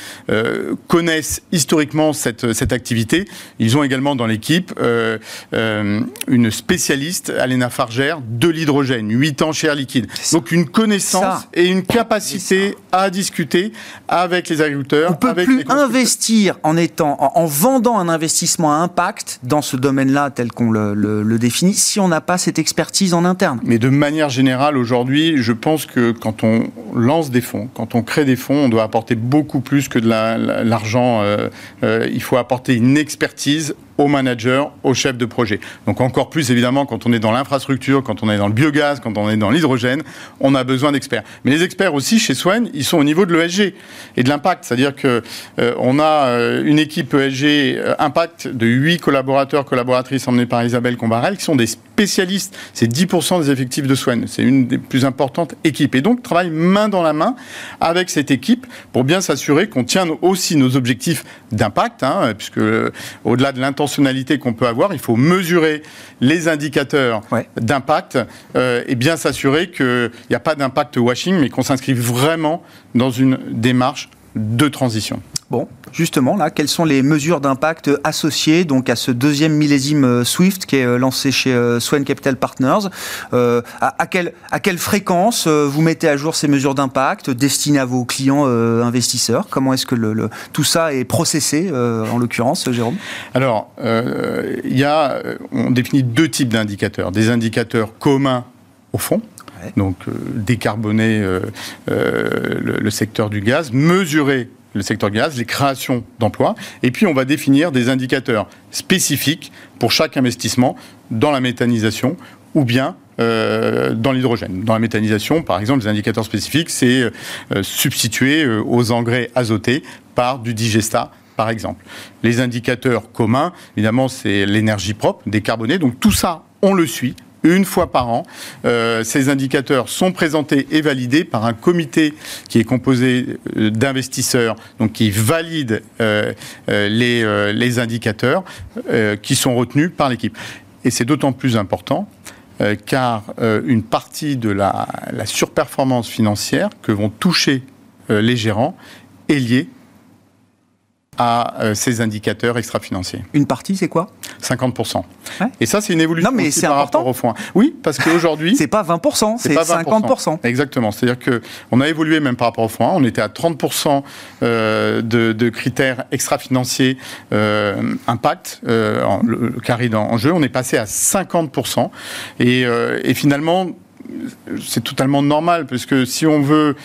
connaissent historiquement cette, cette activité. Ils ont également dans l'équipe une spécialiste, Alena Fargère, de l'hydrogène, 8 ans chez Air Liquide donc une connaissance et une capacité à discuter avec les agriculteurs. On peut plus investir en étant, en, vendant un investissement à impact dans ce domaine-là tel qu'on le, définit, si on n'a pas cette expertise en interne. Mais de manière générale, aujourd'hui, je pense que quand on lance des fonds, quand on crée des fonds, on doit apporter beaucoup plus que de l'argent. Euh, euh, il faut apporter une expertise aux managers, aux chefs de projet. Donc encore plus évidemment quand on est dans l'infrastructure, quand on est dans le biogaz, quand on est dans l'hydrogène, on a besoin d'experts. Mais les experts aussi chez Swen, ils sont au niveau de l'ESG et de l'impact, c'est-à-dire que euh, on a euh, une équipe ESG euh, impact de huit collaborateurs collaboratrices emmenés par Isabelle Combarel qui sont des spécialistes. C'est 10% des effectifs de Swen. C'est une des plus importantes équipes. Et donc, travaille main dans la main avec cette équipe pour bien s'assurer qu'on tient aussi nos objectifs d'impact, hein, puisque euh, au-delà de l'intentionnalité qu'on peut avoir, il faut mesurer les indicateurs d'impact euh, et bien s'assurer qu'il n'y a pas d'impact washing, mais qu'on s'inscrive vraiment dans une démarche de transition. Bon, justement, là, quelles sont les mesures d'impact associées donc à ce deuxième millésime euh, Swift qui est euh, lancé chez euh, Swan Capital Partners à, quelle, à quelle fréquence vous mettez à jour ces mesures d'impact destinées à vos clients investisseurs? Comment est-ce que le, tout ça est processé, en l'occurrence, Jérôme? Alors, il y a, on définit deux types d'indicateurs. Des indicateurs communs au fond, donc décarboner le, le, secteur du gaz, mesurer le secteur gaz, les créations d'emplois, et puis on va définir des indicateurs spécifiques pour chaque investissement dans la méthanisation ou bien euh, dans l'hydrogène. Dans la méthanisation, par exemple, les indicateurs spécifiques, c'est euh, substituer euh, aux engrais azotés par du digesta par exemple. Les indicateurs communs, évidemment, c'est l'énergie propre, décarbonée. Donc tout ça, on le suit, une fois par an. Euh, ces indicateurs sont présentés et validés par un comité qui est composé euh, d'investisseurs, donc qui valide euh, les, indicateurs qui sont retenus par l'équipe. Et c'est d'autant plus important car une partie de la, la, surperformance financière que vont toucher les gérants est liée à euh, ces indicateurs extra-financiers. Une partie, c'est quoi? 50%. Et ça, c'est une évolution non, mais par rapport au fonds. Oui, parce qu'aujourd'hui... c'est pas 20%, c'est 50%. Exactement. C'est-à-dire qu'on a évolué même par rapport au fonds. On était à 30% euh, de, critères extra-financiers euh, impact, le, carré en jeu. On est passé à 50%. Et, et finalement, c'est totalement normal, parce que si on veut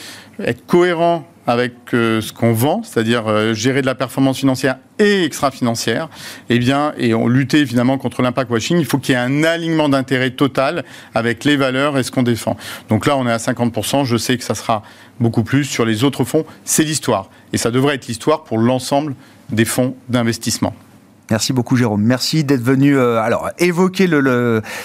être cohérent avec euh, ce qu'on vend, c'est-à-dire euh, gérer de la performance financière et extra-financière, eh et lutter finalement contre l'impact washing, il faut qu'il y ait un alignement d'intérêt total avec les valeurs et ce qu'on défend. Donc là, on est à 50%, je sais que ça sera beaucoup plus sur les autres fonds, c'est l'histoire. Et ça devrait être l'histoire pour l'ensemble des fonds d'investissement. Merci beaucoup Jérôme. Merci d'être venu euh, alors évoquer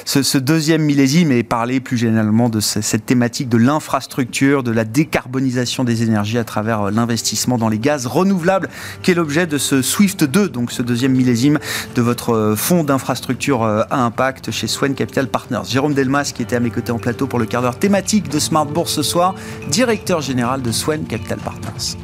ce, deuxième millésime et parler plus généralement de cette thématique de l'infrastructure, de la décarbonisation des énergies à travers euh, l'investissement dans les gaz renouvelables, qui est l'objet de ce SWIFT 2, donc ce deuxième millésime de votre euh, fonds d'infrastructure à impact chez Swen Capital Partners? Jérôme Delmas qui était à mes côtés en plateau pour le quart d'heure thématique de Smart Bourse ce soir, directeur général de Swen Capital Partners.